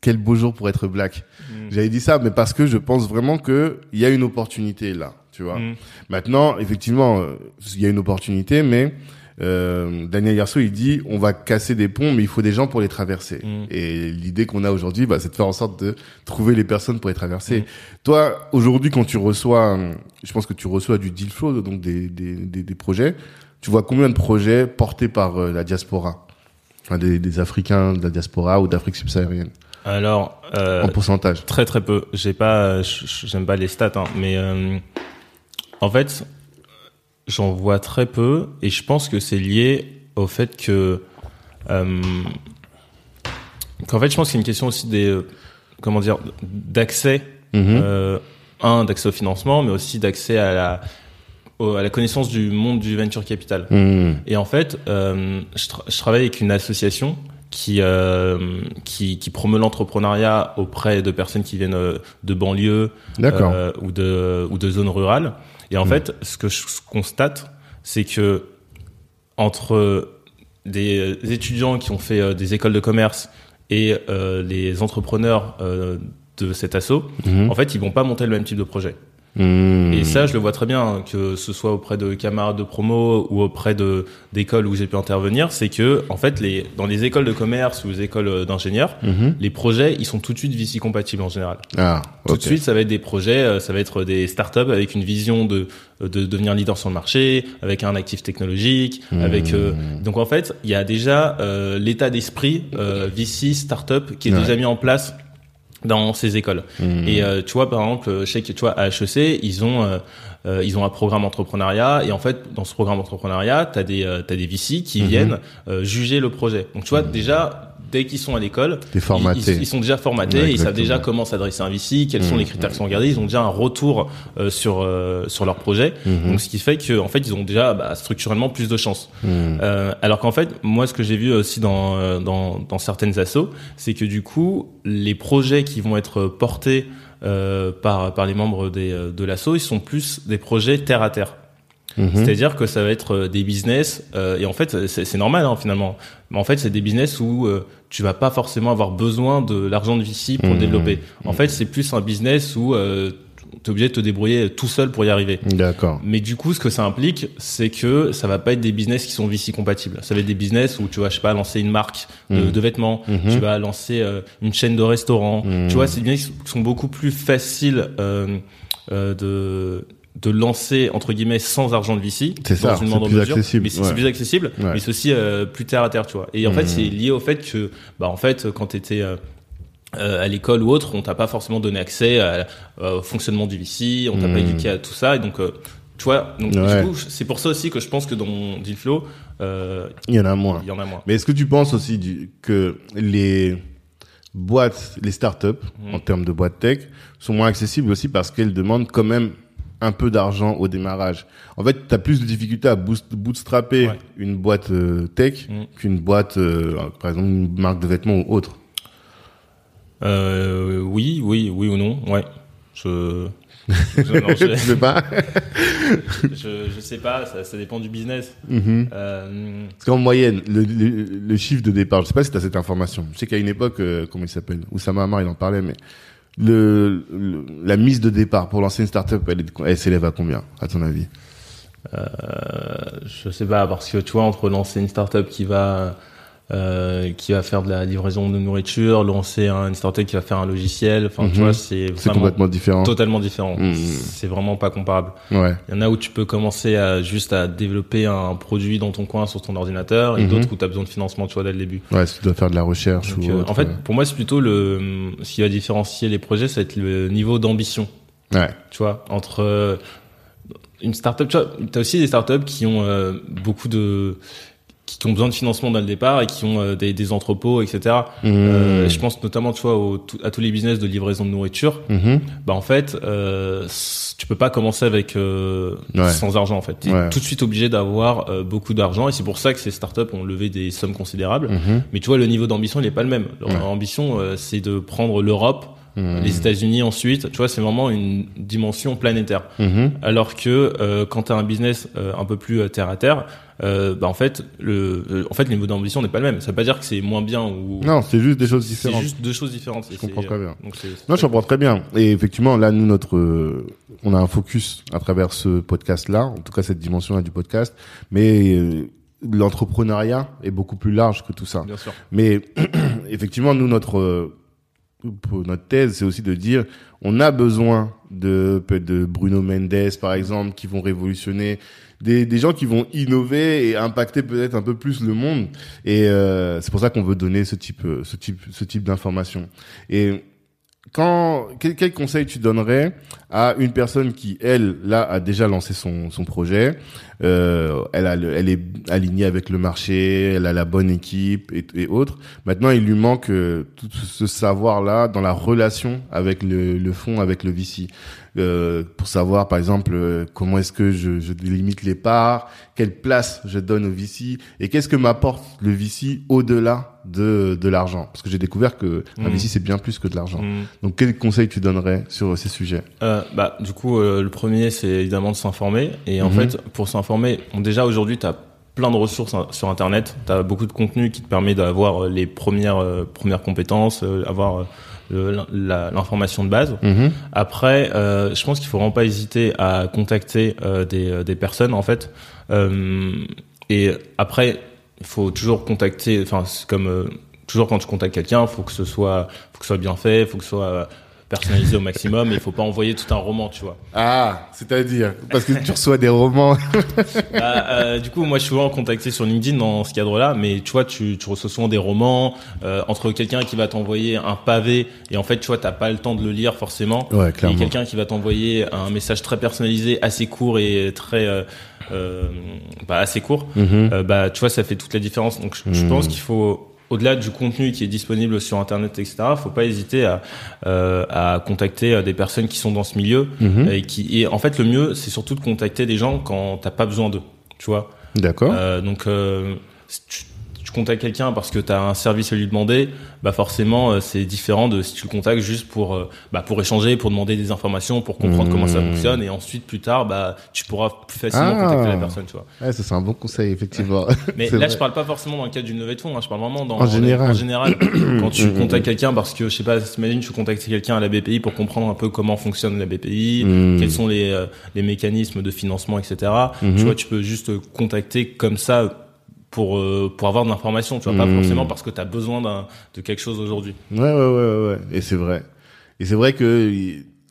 quel beau jour pour être black. Mm. J'avais dit ça, mais parce que je pense vraiment que il y a une opportunité là, tu vois. Mm. Maintenant, effectivement, euh, il y a une opportunité, mais euh, Daniel Garceau, il dit on va casser des ponts, mais il faut des gens pour les traverser. Mm. Et l'idée qu'on a aujourd'hui, bah, c'est de faire en sorte de trouver les personnes pour les traverser. Mm. Toi, aujourd'hui, quand tu reçois, euh, je pense que tu reçois du deal flow, donc des, des, des, des projets, tu vois combien de projets portés par euh, la diaspora? Enfin, des, des Africains de la diaspora ou d'Afrique subsaharienne, Alors, euh, en pourcentage. Très très peu. J'ai pas, j'aime pas les stats, hein, mais euh, en fait, j'en vois très peu, et je pense que c'est lié au fait que, euh, qu'en fait, je pense que c'est une question aussi des, euh, comment dire, d'accès, Mhm. euh, un, d'accès au financement, mais aussi d'accès à la, au- à la connaissance du monde du venture capital. Mhm. Et en fait, euh, je, tra- je travaille avec une association qui qui, qui promeut l'entrepreneuriat auprès de personnes qui viennent de banlieues ou de ou de zones rurales. Et en Mm. fait, ce que je constate, c'est que entre des étudiants qui ont fait euh, des écoles de commerce et euh, les entrepreneurs euh, de cet assaut, Mhm. en fait, ils vont pas monter le même type de projet. Mhm. Et ça, je le vois très bien, hein, que ce soit auprès de camarades de promo ou auprès de d'écoles où j'ai pu intervenir, c'est que en fait, les dans les écoles de commerce ou les écoles euh, d'ingénieurs, Mhm. les projets, ils sont tout de suite VC compatibles en général. Ah, Tout de suite, ça va être des projets, euh, ça va être des startups avec une vision de de devenir leader sur le marché, avec un actif technologique, avec euh, donc en fait, il y a déjà euh, l'état d'esprit euh, VC startup qui est Ouais. déjà mis en place dans ces écoles. Mhm. Et euh, tu vois, par exemple, je sais que tu vois, à HEC, ils ont euh, ils ont un programme entrepreneuriat et en fait, dans ce programme entrepreneuriat, t'as des euh, t'as des VC qui Mhm. viennent euh, juger le projet. Donc tu vois, déjà dès qu'ils sont à l'école, ils, ils- ils sont déjà formatés, Ouais, ils savent déjà comment s'adresser à un VC, quels sont Mhm. les critères qui sont regardés, ils ont déjà un retour euh, sur euh, sur leur projet. Mhm. Donc ce qui fait que en fait, ils ont déjà bah, structurellement plus de chances. Mhm. Euh, alors qu'en fait, moi, ce que j'ai vu aussi dans, euh, dans, dans certaines assos, c'est que du coup, les projets qui vont être portés par, par les membres des, euh, de l'asso, ils sont plus des projets terre à terre. Mhm. C'est-à-dire que ça va être euh, des business, euh, et en fait, c'est normal hein, finalement. Mais en fait, c'est des business où euh, tu vas pas forcément avoir besoin de l'argent de VC pour Mhm. développer. En fait, c'est plus un business où euh, tu es obligé de te débrouiller tout seul pour y arriver. D'accord. Mais du coup, ce que ça implique, c'est que ça va pas être des business qui sont VC compatibles. Ça va être des business où tu vas, je sais pas, lancer une marque de, de vêtements, Mhm. tu vas lancer euh, une chaîne de restaurants. Mhm. Tu vois, c'est des business qui sont beaucoup plus faciles euh, euh, de de lancer entre guillemets sans argent de VC C'est ça, c'est plus accessible, mais c'est ouais. c'est plus accessible mais c'est aussi euh, plus terre à terre tu vois et en fait c'est lié au fait que bah en fait quand tu étais à l'école ou autre, on t'a pas forcément donné accès à- euh, au fonctionnement du VC, on t'a pas éduqué à tout ça, et donc, euh, tu vois, donc, Ouais. du coup, c'est pour ça aussi que je pense que dans mon deal flow, euh, Il y en a moins. il y en a moins. Mais est-ce que tu penses aussi du, que les boîtes, les startups, Mhm. en termes de boîtes tech, sont moins accessibles aussi parce qu'elles demandent quand même un peu d'argent au démarrage? En fait, tu as plus de difficultés à boost- bootstrapper Ouais. une boîte euh, tech Mhm. qu'une boîte, euh, par exemple, une marque de vêtements ou autre. Euh, oui, oui, oui ou non, ouais. Je, je, non, je, sais pas je, je sais pas, ça, ça dépend du business. Mhm. Euh, Parce qu'en moyenne, le, le, le chiffre de départ, je sais pas si tu as cette information. Je sais qu'à une époque, euh, comment il s'appelle? Oussama Hamar, il en parlait, mais le, le- la mise de départ pour lancer une startup, elle s'élève à combien, à ton avis? Euh, je sais pas, parce que tu vois, entre lancer une startup qui va euh, qui va faire de la livraison de nourriture, lancer un, une startup qui va faire un logiciel. Enfin, tu Mhm. vois, c'est C'est complètement différent. totalement différent. Mhm. C'est vraiment pas comparable. Ouais. Il y en a où tu peux commencer à juste à développer un produit dans ton coin sur ton ordinateur, et Mhm. d'autres où tu as besoin de financement, tu vois, dès le début. Ouais, si tu dois faire de la recherche Donc, ou euh, autre, en fait, ouais. pour moi, c'est plutôt le ce qui va différencier les projets, ça va être le niveau d'ambition. Ouais. Tu vois, entre euh, une startup, tu vois, t'as aussi des startups qui ont euh, beaucoup de qui ont besoin de financement dès le départ et qui ont euh, des, des entrepôts, etc. Euh, Mmh. je pense notamment, tu vois, au- à tous les business de livraison de nourriture. Mhm. Bah en fait, euh, tu peux pas commencer avec euh, Ouais. sans argent en fait. T'es Ouais. tout de suite obligé d'avoir euh, beaucoup d'argent et c'est pour ça que ces startups ont levé des sommes considérables. Mhm. Mais tu vois, le niveau d'ambition, il est pas le même. Leur Ouais. ambition, euh, c'est de prendre l'Europe, Mhm. les États-Unis ensuite. Tu vois, c'est vraiment une dimension planétaire. Alors que euh, quand tu as un business euh, un peu plus euh, terre à terre, euh, bah en fait le euh, en fait le niveau d'ambition n'est pas le même. Ça veut pas dire que c'est moins bien ou Non, c'est juste des choses c'est différentes. juste deux choses différentes. Je comprends très bien. Donc c'est- Non, je comprends très bien. Et effectivement, là, nous, notre, euh, on a un focus à travers ce podcast-là, en tout cas cette dimension-là du podcast, mais euh, l'entrepreneuriat est beaucoup plus large que tout ça. Bien sûr. Mais effectivement, nous, notre euh, pour notre thèse, c'est aussi de dire, on a besoin de de Bruno Mendes, par exemple, qui vont révolutionner, des, des gens qui vont innover et impacter peut-être un peu plus le monde. Et euh, c'est pour ça qu'on veut donner ce type, euh, ce type, ce type d'informations. Et quand quel, quel conseil tu donnerais à une personne qui elle là a déjà lancé son son projet euh, elle a le- elle est alignée avec le marché elle a la bonne équipe et, et autres. Maintenant il lui manque euh, tout ce savoir là dans la relation avec le le fonds avec le VC euh, pour savoir par exemple euh, comment est-ce que je, je délimite les parts quelle place je donne au VC et qu'est-ce que m'apporte le VC au-delà de de l'argent parce que j'ai découvert que un Mhm. VC c'est bien plus que de l'argent Mm. donc, quel conseil tu donnerais sur ces sujets? Euh, bah, du coup, euh, le premier, c'est évidemment de s'informer. Et en Mhm. fait, pour s'informer, bon, déjà aujourd'hui, tu as plein de ressources hein, sur Internet. Tu as beaucoup de contenu qui te permet d'avoir les premières euh, premières compétences, euh, avoir euh, l'information de base. Après, euh, je pense qu'il faut vraiment pas hésiter à contacter euh, des, euh, des personnes en fait. Et après, il faut toujours contacter. Enfin, c'est comme toujours quand tu contactes quelqu'un, faut que ce soit, faut que ce soit bien fait, faut que ce soit personnalisé au maximum. Et il faut pas envoyer tout un roman, tu vois. Ah, c'est-à-dire parce que tu reçois des romans. Bah, euh, du coup, moi, je suis souvent contacté sur LinkedIn dans ce cadre-là, mais tu vois, tu, tu reçois souvent des romans euh, entre quelqu'un qui va t'envoyer un pavé et en fait, tu vois, t'as pas le temps de le lire forcément. Ouais, Et clairement. quelqu'un qui va t'envoyer un message très personnalisé, assez court et très euh, euh, bah, assez court. Mhm. Euh, bah, tu vois, ça fait toute la différence. Donc, je, je pense qu'il faut au-delà du contenu qui est disponible sur Internet, etc., faut pas hésiter à, euh, à contacter euh, des personnes qui sont dans ce milieu Mhm. et qui. Et en fait, le mieux, c'est surtout de contacter des gens quand t'as pas besoin d'eux. Tu vois. D'accord. Euh, donc, tu, tu contactes quelqu'un parce que tu as un service à lui demander, bah forcément, euh, c'est différent de si tu le contactes juste pour, euh, bah, pour échanger, pour demander des informations, pour comprendre Mmh. comment ça fonctionne, et ensuite plus tard, bah, tu pourras plus facilement Ah. contacter la personne, tu vois. Ouais, ça c'est un bon conseil effectivement. Mais là, vrai. je parle pas forcément dans le cadre d'une levée de fonds, hein, je parle vraiment dans En général. En général, quand tu Mmh, contactes quelqu'un parce que je sais pas, imagine tu contactes quelqu'un à la BPI pour comprendre un peu comment fonctionne la BPI, Mmh. quels sont les euh, les mécanismes de financement, etc. Tu vois, tu peux juste contacter comme ça pour euh, pour avoir de l'information, tu vois, pas Mhm. forcément parce que tu as besoin d'un de quelque chose aujourd'hui. Ouais, ouais, ouais, ouais, ouais. Et c'est vrai. Et c'est vrai que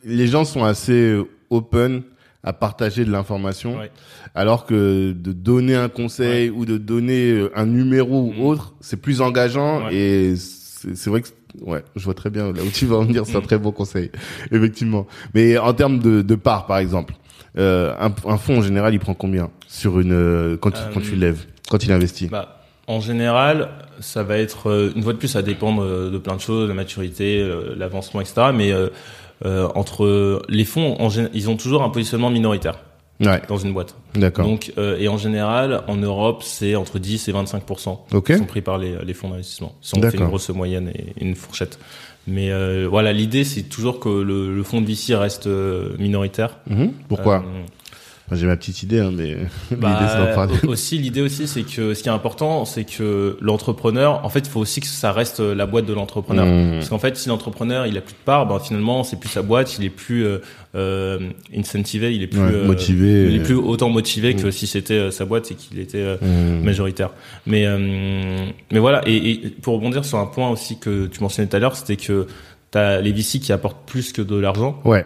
les gens sont assez euh, open à partager de l'information, Ouais. alors que de donner un conseil ou de donner euh, un numéro ou Mhm. autre, c'est plus engageant Ouais. et c'est vrai que ouais, je vois très bien là où tu vas en venir, c'est un Mhm. très bon conseil, effectivement. Mais en termes de, de part, par exemple, euh, un, un fonds en général, il prend combien sur une euh, quand tu, Euh, quand tu lèves, quand il investit Bah, en général, ça va être euh, une fois de plus, ça dépend de, de plein de choses, la maturité, euh, l'avancement, etc. Mais euh, euh, entre les fonds, en ils ont toujours un positionnement minoritaire Ouais, dans une boîte. d'accord. Donc, euh, et en général, en Europe, c'est entre 10 et 25 Ok. qui sont pris par les, les fonds d'investissement. Si on fait une grosse moyenne et une fourchette. Mais euh, voilà, l'idée, c'est toujours que le, le fonds de VC reste euh, minoritaire. Mhm. Pourquoi Euh, J'ai ma petite idée, hein, mais Bah, l'idée c'est d'en parler. aussi l'idée aussi c'est que ce qui est important c'est que l'entrepreneur en fait il faut aussi que ça reste la boîte de l'entrepreneur Mmh. parce qu'en fait si l'entrepreneur il a plus de part ben finalement c'est plus sa boîte il est plus euh, euh, incentivé il est plus Ouais, euh, motivé. il est plus autant motivé que Mmh. si c'était euh, sa boîte et qu'il était euh, Mmh. majoritaire mais euh, mais voilà et, et pour rebondir sur un point aussi que tu mentionnais tout à l'heure c'était que t'as les VC qui apportent plus que de l'argent Ouais.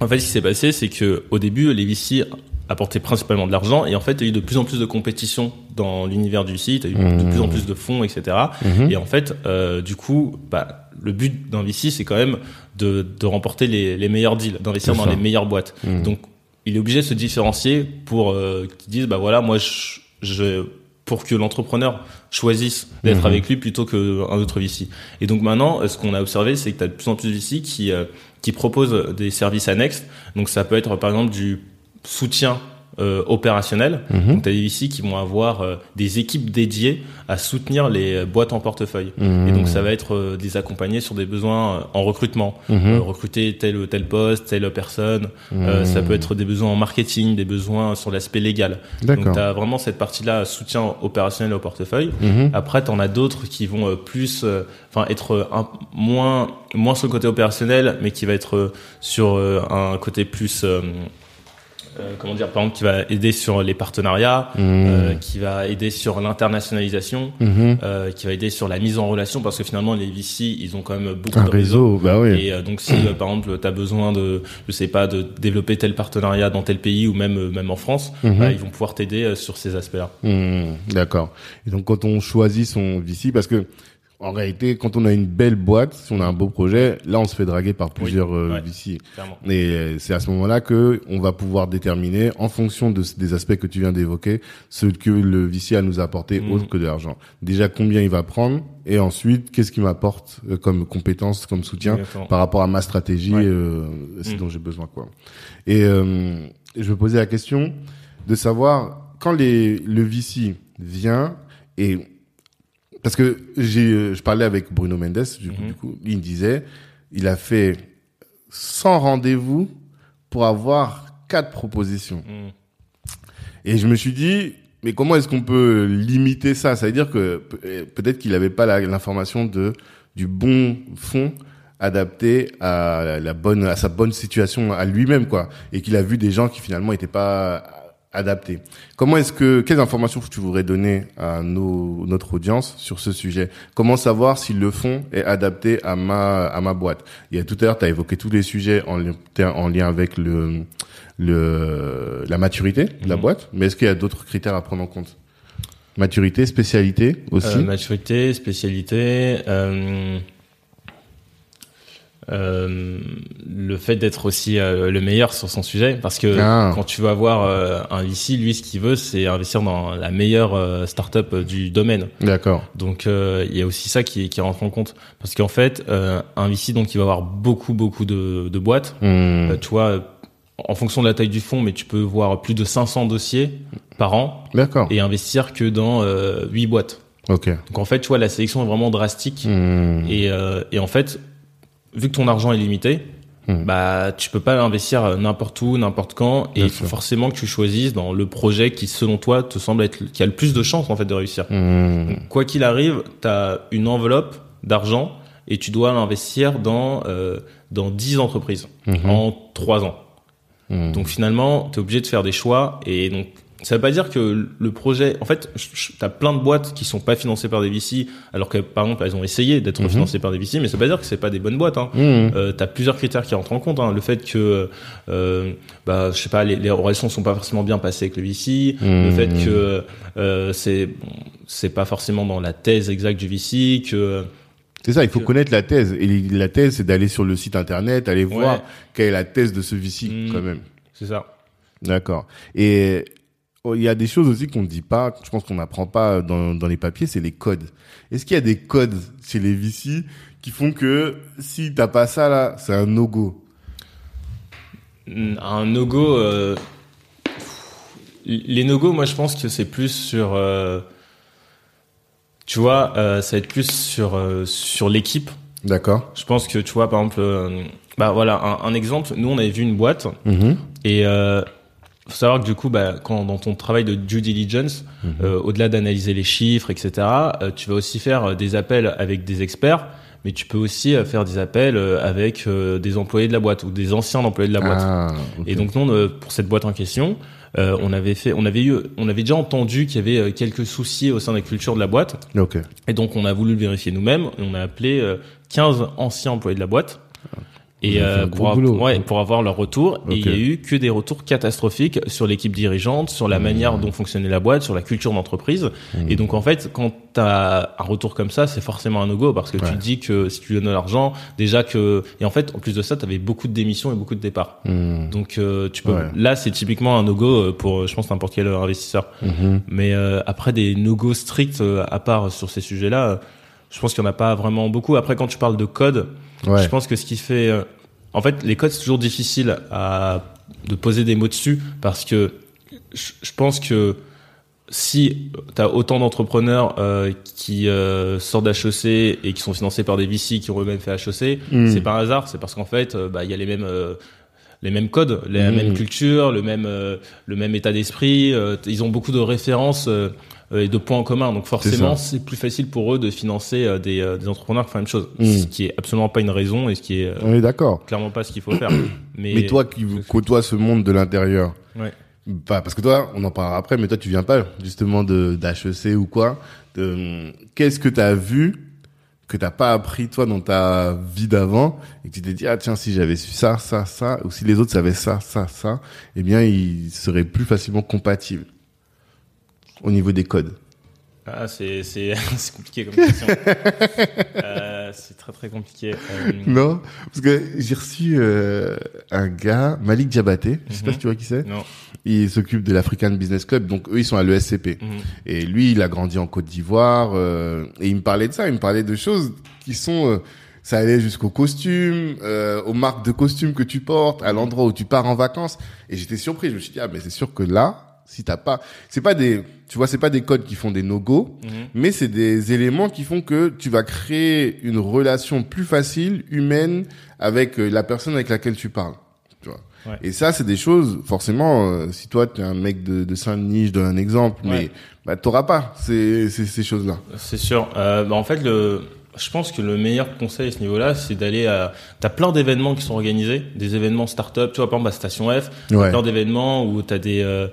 en fait, ce qui s'est passé, c'est que au début, les VC apportaient principalement de l'argent, et en fait, il y a eu de plus en plus de compétition dans l'univers du VC, il y a eu de Mmh. plus en plus de fonds, etc. Mhm. Et en fait, euh, du coup, bah, le but d'un VC, c'est quand même de, de remporter les, les meilleurs deals, d'investir dans ça. les meilleures boîtes. Mhm. Donc, il est obligé de se différencier pour euh, qu'ils disent, bah voilà, moi, je, je pour que l'entrepreneur choisisse d'être avec lui plutôt qu'un autre VC. Et donc maintenant, euh, ce qu'on a observé, c'est que tu as de plus en plus de VC qui, euh, qui proposent des services annexes. Donc ça peut être par exemple du soutien euh, opérationnel. Mhm. Donc tu as des VC qui vont avoir euh, des équipes dédiées à soutenir les euh, boîtes en portefeuille. Mhm. Et donc ça va être euh, des accompagnés sur des besoins euh, en recrutement, Mhm. Euh, recruter tel ou tel poste, telle personne. Euh, Mhm. ça peut être des besoins en marketing, des besoins sur l'aspect légal. Donc tu as vraiment cette partie-là, soutien opérationnel au portefeuille. Mhm. Après, t'en as d'autres qui vont plus, euh, enfin, être un, moins, moins sur le côté opérationnel, mais qui va être sur un côté plus, euh, comment dire, par exemple, qui va aider sur les partenariats, euh, qui va aider sur l'internationalisation, Mhm. euh, qui va aider sur la mise en relation, parce que finalement, les VC, ils ont quand même beaucoup Un de réseaux. réseau, bah oui. Et euh, donc si euh, par exemple tu as besoin de je sais pas de développer tel partenariat dans tel pays ou même même en France, Mhm. bah, ils vont pouvoir t'aider sur ces aspects-là. D'accord. Et donc quand on choisit son VC, parce que en réalité, quand on a une belle boîte, si on a un beau projet, là on se fait draguer par plusieurs euh, ouais. VC. Clairement. Et euh, c'est à ce moment-là que on va pouvoir déterminer, en fonction de, des aspects que tu viens d'évoquer, ce que le VC a nous apporté Mhm. autre que de l'argent. Déjà combien il va prendre, et ensuite qu'est-ce qu'il m'apporte euh, comme compétence, comme soutien Exactement. par rapport à ma stratégie, Ouais. euh, ce Mm. dont j'ai besoin quoi. Et euh, je me posais la question de savoir quand les le VC vient et parce que j'ai euh, je parlais avec Bruno Mendes du, coup, Mhm. du coup il me disait il a fait 100 rendez-vous pour avoir quatre propositions Mm. et je me suis dit, mais comment est-ce qu'on peut limiter ça? Ça veut dire que euh, peut-être qu'il n'avait pas l'information de du bon fond adapté à la bonne à sa bonne situation à lui-même quoi, et qu'il a vu des gens qui finalement n'étaient pas adaptés. Comment est-ce que quelles informations tu voudrais donner à nos notre audience sur ce sujet? Comment savoir si le fond est adapté à ma à ma boîte? Il y a tout à l'heure tu as évoqué tous les sujets en, en lien avec le le la maturité de la Mhm. boîte, mais est-ce qu'il y a d'autres critères à prendre en compte? Maturité, spécialité aussi? Euh, maturité, spécialité, euh, euh, le fait d'être aussi euh, le meilleur sur son sujet, parce que Ah. quand tu vas voir euh, un VC, lui, ce qu'il veut, c'est investir dans la meilleure euh, startup euh, du domaine. D'accord. Donc euh, il y a aussi ça qui, qui rentre en compte, parce qu'en fait, euh, un VC donc il va avoir beaucoup beaucoup de, de boîtes. Hmm. Tu vois, en fonction de la taille du fonds, mais tu peux voir plus de 500 dossiers par an D'accord. et investir que dans euh, 8 boîtes. Ok. Donc en fait, tu vois, la sélection est vraiment drastique. Hmm. Et, euh, et en fait, vu que ton argent est limité, Hmm. bah tu peux pas l'investir euh, n'importe où, n'importe quand. Et il faut forcément que tu choisisses dans le projet qui, selon toi, te semble être qui a le plus de chances en fait de réussir. Hmm. Donc, quoi qu'il arrive, tu as une enveloppe d'argent et tu dois l'investir dans euh, dans 10 entreprises Mhm. en 3 ans. Hmm. Donc finalement, tu es obligé de faire des choix et donc ça veut pas dire que le projet en fait, tu as plein de boîtes qui sont pas financées par des VC alors que par exemple, elles ont essayé d'être Mhm. financées par des VC mais ça veut pas dire que c'est pas des bonnes boîtes hein. Hmm. Euh, t'as plusieurs critères qui rentrent en compte. Hein. Le fait que, euh, bah, je sais pas, les, les relations sont pas forcément bien passées avec le VC. Le Mhm. fait que euh, c'est c'est pas forcément dans la thèse exacte du VC. Que C'est ça, il faut que- connaître la thèse. Et la thèse, c'est d'aller sur le site internet, aller voir quelle est la thèse de ce VC, Hmm. quand même. c'est ça. D'accord. Et il y a des choses aussi qu'on ne dit pas, je pense qu'on n'apprend pas dans, dans les papiers, c'est les codes. Est-ce qu'il y a des codes chez les VC qui font que si t'as pas ça là, c'est un no-go? Un no-go. euh, les no-go, moi, je pense que c'est plus sur. euh, tu vois, euh, ça va être plus sur euh, sur l'équipe. D'accord. Je pense que tu vois, par exemple, euh, bah voilà, un, un exemple. Nous, on avait vu une boîte Mhm. Et euh, faut savoir que du coup, bah, quand dans ton travail de due diligence, Mhm. euh, au-delà d'analyser les chiffres, etc., euh, tu vas aussi faire euh, des appels avec des experts, mais tu peux aussi euh, faire des appels euh, avec euh, des employés de la boîte ou des anciens employés de la boîte. Ah. Et donc euh, pour cette boîte en question, euh, on avait fait, on avait eu, on avait déjà entendu qu'il y avait quelques soucis au sein de la culture de la boîte, Ok. et donc on a voulu le vérifier nous-mêmes. On a appelé euh, 15 anciens employés de la boîte. Et euh, un pour, gros av- boulot. ouais, pour avoir leur retour, et il y a eu que des retours catastrophiques sur l'équipe dirigeante, sur la manière dont fonctionnait la boîte, sur la culture d'entreprise. Mmh. Et donc en fait, quand tu as un retour comme ça, c'est forcément un no-go parce que Ouais. tu dis que si tu lui donnes de l'argent, déjà que et en fait, en plus de ça, tu avais beaucoup de démissions et beaucoup de départs. Hmm. Donc euh, tu peux Ouais. là, c'est typiquement un no-go euh, pour euh, je pense n'importe quel investisseur. Mais euh, après des no-go stricts à part sur ces sujets-là, je pense qu'il n'y en a pas vraiment beaucoup. Après quand tu parles de code, Ouais. je pense que ce qui fait euh, en fait, les codes c'est toujours difficile à de poser des mots dessus parce que je, pense que si tu as autant d'entrepreneurs euh, qui euh, sortent d'HEC et qui sont financés par des VC qui ont eux-mêmes fait HEC, Mm. c'est pas un hasard, c'est parce qu'en fait, euh, bah il y a les mêmes les mêmes codes, la Mm. même culture, le même le même état d'esprit, ils ont beaucoup de références et de points en commun. Donc forcément, c'est plus facile pour eux de financer euh, des, euh, des entrepreneurs qui font la même chose, Mm. ce qui est absolument pas une raison et ce qui est euh, est d'accord. clairement pas ce qu'il faut faire. Mais, Mais toi qui côtoies ce monde de l'intérieur, ouais. Bah, parce que toi, on en parlera après, mais toi, tu viens pas justement de d'HEC ou quoi. De, qu'est-ce que tu as vu que t'as pas appris toi dans ta vie d'avant et que tu t'es dit ah tiens si j'avais su ça ça ça ou si les autres savaient ça ça ça eh bien ils seraient plus facilement compatibles au niveau des codes. Ah, c'est c'est c'est compliqué comme question. euh, c'est très très compliqué. Euh, Non, parce que j'ai reçu euh, un gars Malik Diabaté, je sais pas Mhm. si tu vois qui c'est. non. Il s'occupe de l'African Business Club, donc eux ils sont à l'ESCP. Mhm. Et lui, il a grandi en Côte d'Ivoire euh, et il me parlait de ça. Il me parlait de choses qui sont, euh, ça allait jusqu'aux costumes, euh, aux marques de costumes que tu portes, à l'endroit où tu pars en vacances. Et j'étais surpris. Je me suis dit ah mais c'est sûr que là, si t'as pas, c'est pas des, tu vois, c'est pas des codes qui font des no-go, Mhm. mais c'est des éléments qui font que tu vas créer une relation plus facile, humaine, avec euh, la personne avec laquelle tu parles. Tu vois. Ouais. Et ça, c'est des choses, forcément, euh, si toi, tu es un mec de, de Saint-Denis, je donne un exemple, Ouais. mais bah, t'auras pas ces, ces, ces choses-là. C'est sûr. Euh, bah, en fait, le, je pense que le meilleur conseil à ce niveau-là, c'est d'aller à. T'as plein d'événements qui sont organisés, des événements start-up. Tu vois, par exemple, à Station F, Ouais. plein d'événements où t'as des euh,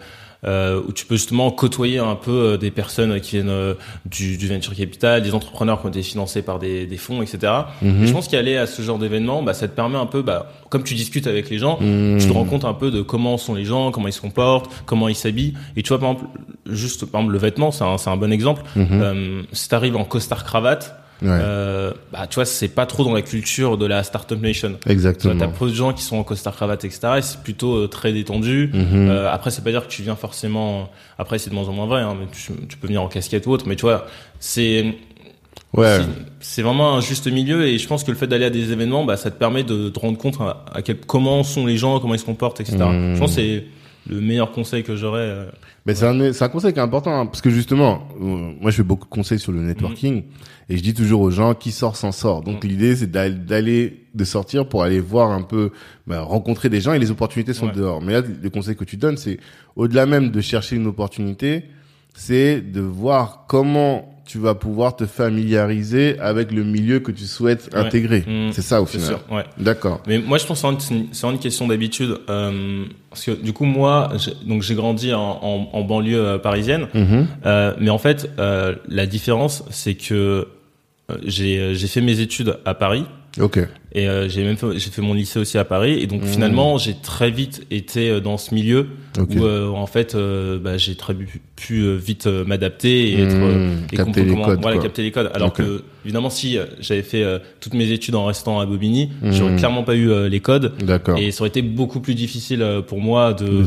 euh, où tu peux justement côtoyer un peu euh, des personnes qui viennent euh, du, du venture capital, des entrepreneurs qui ont été financés par des, des fonds, etc. Mhm. Et je pense qu'aller à ce genre d'événement, bah, ça te permet un peu, bah, comme tu discutes avec les gens, Mhm. tu te rends compte un peu de comment sont les gens, comment ils se comportent, comment ils s'habillent. Et tu vois, par exemple, juste par exemple, le vêtement, c'est un, un bon exemple. Mhm. Euh, si t'arrives en costard cravate, Ouais. euh, bah, tu vois, c'est pas trop dans la culture de la startup nation. Tu vois, Exactement. t'as peu de gens qui sont en costard cravate, etc. Et c'est plutôt euh, très détendu. Mhm. Euh, après, veut pas dire que tu viens forcément. Après, c'est de moins en moins vrai. Hein, mais tu, tu peux venir en casquette ou autre. Mais tu vois, c'est ouais. c'est- c'est vraiment un juste milieu. Et je pense que le fait d'aller à des événements, bah, ça te permet de te rendre compte à, à quel, comment sont les gens, comment ils se comportent, etc. Mhm. Je pense que c'est le meilleur conseil que j'aurais. euh. Mais c'est un, c'est un conseil qui est important, hein, parce que justement, euh, moi je fais beaucoup de conseils sur le networking, et je dis toujours aux gens, qui sort s'en sort. Donc Mhm. l'idée c'est d'aller- d'aller, de sortir pour aller voir un peu, bah, rencontrer des gens, et les opportunités sont Ouais. dehors. Mais là, le conseil que tu donnes, c'est au-delà même de chercher une opportunité, c'est de voir comment tu vas pouvoir te familiariser avec le milieu que tu souhaites Ouais. intégrer. Mhm. C'est ça au final. sûr, ouais. D'accord. Mais moi, je pense que c'est une, c'est une question d'habitude. Euh, parce que du coup, moi, j'ai- donc j'ai grandi en, en, en banlieue euh, parisienne. Mhm. Euh, mais en fait, euh, la différence, c'est que j'ai j'ai fait mes études à Paris. Ok. Et euh, j'ai même fait, j'ai fait mon lycée aussi à Paris. Et donc Mhm. finalement, j'ai très vite été euh, dans ce milieu où euh, en fait, euh, bah, j'ai très pu, pu, euh, vite m'adapter et être euh, Mhm. et Capter les comment codes, voilà capter les codes. Alors que évidemment, si j'avais fait toutes mes études en restant à Bobigny, Mhm. j'aurais clairement pas eu les codes. D'accord. Et ça aurait été beaucoup plus difficile pour moi De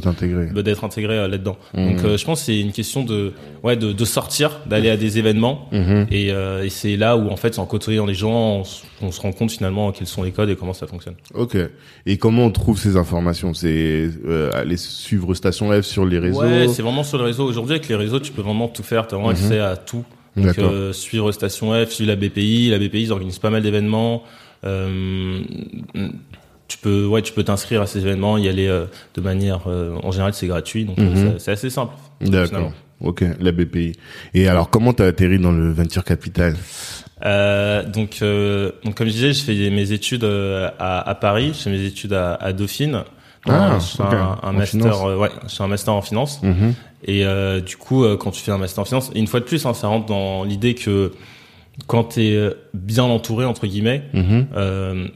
bah, d'être intégré là-dedans. Mhm. Donc je pense que c'est une question de ouais de, de sortir, d'aller à des événements et, euh, et c'est là où en fait en côtoyant les gens on, on se rend compte finalement quels sont les codes et comment ça fonctionne. Ok. Et comment on trouve ces informations? C'est euh, aller suivre Station F sur les réseaux? Ouais, c'est vraiment sur le réseau. Aujourd'hui avec les réseaux tu peux vraiment tout faire, tu as vraiment Mhm. accès à tout. Donc D'accord. euh, suivre Station F, suivre la BPI, la BPI ils organisent pas mal d'événements. Euh, tu peux, ouais, tu peux t'inscrire à ces événements, y aller de manière, en général, c'est gratuit, donc Mhm. c'est assez simple. D'accord. Ok, la BPI. Et alors, comment t'as atterri dans le venture capital? Euh, donc, euh, donc comme je disais, je fais mes études euh, à, à Paris, je fais mes études à, à Dauphine. Ah, je fais un, master, euh, ouais, je fais un master en finance. Mhm. Et du coup, quand tu fais un master en finance, et une fois de plus, hein, ça rentre dans l'idée que quand tu es bien entouré entre guillemets, Mhm.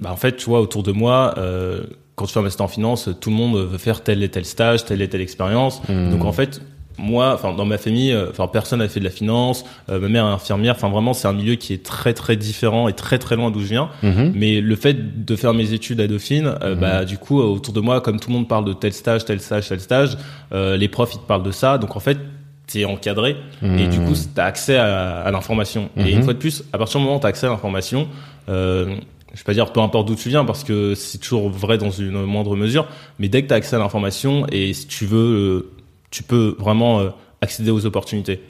bah en fait, tu vois, autour de moi, euh, quand tu fais un master en finance, tout le monde veut faire tel et tel stage, telle et telle expérience. Mhm. Donc en fait, moi, enfin dans ma famille, euh, enfin personne n'a fait de la finance. euh, ma mère est infirmière. Enfin vraiment, c'est un milieu qui est très très différent et très très loin d'où je viens. Mhm. Mais le fait de faire mes études à Dauphine, euh, bah du coup, autour de moi, comme tout le monde parle de tel stage, tel stage, tel stage, euh, les profs ils te parlent de ça. Donc en fait, t'es encadré et du coup, t'as accès à, à l'information. Et Mhm. une fois de plus, à partir du moment où t'as accès à l'information, euh, je vais pas dire peu importe d'où tu viens parce que c'est toujours vrai dans une moindre mesure, mais dès que tu as accès à l'information et si tu veux, euh, tu peux vraiment euh, accéder aux opportunités.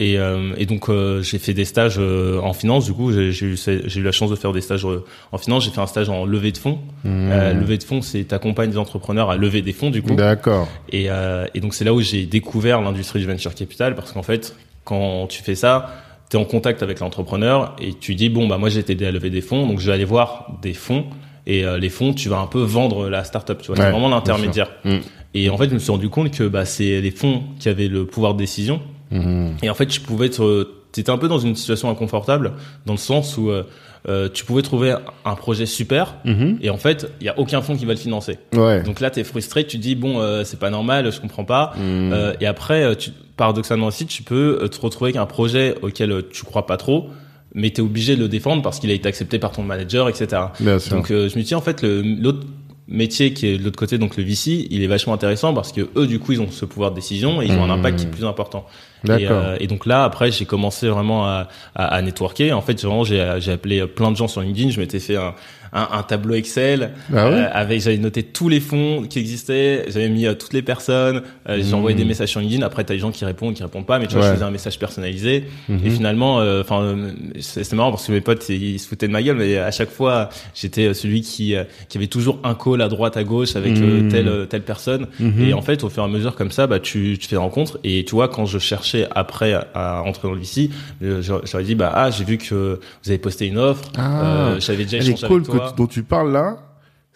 Et, euh, et donc euh, j'ai fait des stages euh, en finance. Du coup, j'ai eu, la chance de faire des stages en finance. J'ai fait un stage en levée de fonds. Euh, levée de fonds, c'est t'accompagnes des entrepreneurs à lever des fonds. Du coup, D'accord. et, et donc c'est là où j'ai découvert l'industrie du venture capital parce qu'en fait, quand tu fais ça, tu es en contact avec l'entrepreneur et tu dis bon bah moi j'ai été aidé à lever des fonds, donc je vais aller voir des fonds et les fonds tu vas un peu vendre la startup, tu vois, Ouais, c'est vraiment l'intermédiaire. Et en fait, je me suis rendu compte que bah c'est les fonds qui avaient le pouvoir de décision Mhm. et en fait, je pouvais être, t'étais un peu dans une situation inconfortable dans le sens où euh, euh, tu pouvais trouver un projet super Mhm. et en fait, il y a aucun fonds qui va le financer. Ouais. Donc là, t'es frustré, tu dis bon, euh, c'est pas normal, je comprends pas. Mhm. Euh, et après, euh, tu, paradoxalement aussi, tu peux euh, te retrouver avec un projet auquel euh, tu crois pas trop, mais t'es obligé de le défendre parce qu'il a été accepté par ton manager, etc. Bien sûr. Donc euh, je me dis en fait l'autre métier qui est de l'autre côté, donc le VC, il est vachement intéressant parce que eux du coup ils ont ce pouvoir de décision et ils ont un impact qui est plus important. Et, euh, et donc là après j'ai commencé vraiment à, à, à networker. En fait vraiment j'ai j'ai appelé plein de gens sur LinkedIn. Je m'étais fait un, un, un tableau Excel Ah ouais euh, avec j'avais noté tous les fonds qui existaient. J'avais mis euh, toutes les personnes. Euh, J'ai envoyé des messages sur LinkedIn. Après t'as des gens qui répondent, qui répondent pas. Mais tu vois Ouais. je faisais un message personnalisé. Mhm. Et finalement, euh, enfin, euh, c'est c'est marrant parce que mes potes ils se foutaient de ma gueule, mais à chaque fois, j'étais celui qui qui avait toujours un call à droite, à gauche avec Mhm. telle telle personne. Et en fait, au fur et à mesure comme ça, bah tu tu fais des rencontres. Et tu vois, quand je cherchais après à, à entrer dans le VC, j'aurais dit bah ah j'ai vu que vous avez posté une offre. Ah. Euh, J'avais déjà échangé calls avec toi. Dont tu parles là,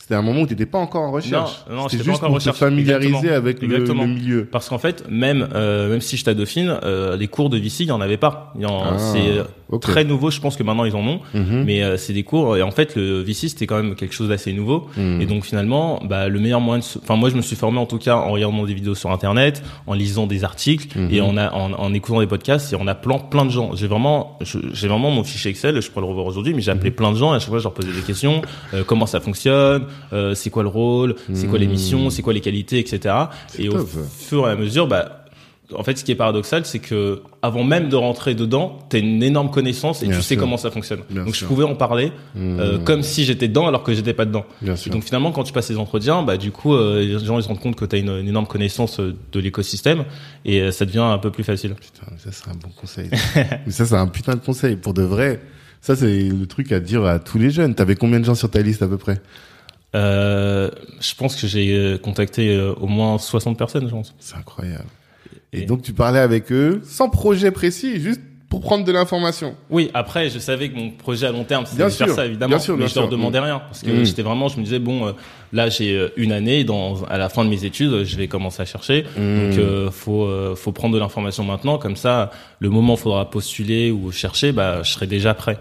c'était un moment où tu n'étais pas encore en recherche. Non, non, C'était j'étais pas juste encore en pour recherche. te familiariser Exactement. avec le, Exactement. le milieu. Parce qu'en fait, même euh, même si j'étais à Dauphine, euh, les cours de VC, il y en avait pas. En- Ah, c'est euh, très nouveau. Je pense que maintenant ils en ont. Mhm. mais euh, c'est des cours et en fait le VC c'était quand même quelque chose d'assez nouveau Mhm. et donc finalement bah le meilleur moyen de enfin moi je me suis formé en tout cas en regardant des vidéos sur internet en lisant des articles Mhm. et en, a, en, en écoutant des podcasts et en appelant plein de gens j'ai vraiment j'ai vraiment mon fichier Excel je pourrais le revoir aujourd'hui mais j'ai appelé plein de gens et à chaque fois je leur posais des questions euh, comment ça fonctionne euh, c'est quoi le rôle c'est quoi les Mhm. missions c'est quoi les qualités etc et au top, fur et à mesure bah en fait, ce qui est paradoxal, c'est que avant même de rentrer dedans, t'as une énorme connaissance et Bien tu sais comment ça fonctionne. Bien donc sûr. je pouvais en parler euh, Mhm. comme si j'étais dedans alors que j'étais pas dedans. Bien Et sûr. donc finalement, quand tu passes ces entretiens, bah du coup, euh, les gens ils se rendent compte que tu as une, une énorme connaissance euh, de l'écosystème et euh, ça devient un peu plus facile. Putain, ça c'est un bon conseil. Mais ça c'est un putain de conseil pour de vrai. Ça c'est le truc à dire à tous les jeunes. T'avais combien de gens sur ta liste à peu près? Euh, je pense que j'ai euh, contacté euh, au moins 60 personnes, je pense. C'est incroyable. Et, Et- donc tu parlais avec eux sans projet précis, juste pour prendre de l'information. Oui, après, je savais que mon projet à long terme, c'était de faire ça, évidemment. bien sûr, mais bien je leur demandais rien. Parce que Mm. j'étais vraiment, je me disais, bon, euh, là, j'ai une année, dans, à la fin de mes études, je vais commencer à chercher. Donc, Mm. euh, faut, euh, faut prendre de l'information maintenant. Comme ça, le moment où il faudra postuler ou chercher, bah, je serai déjà prêt.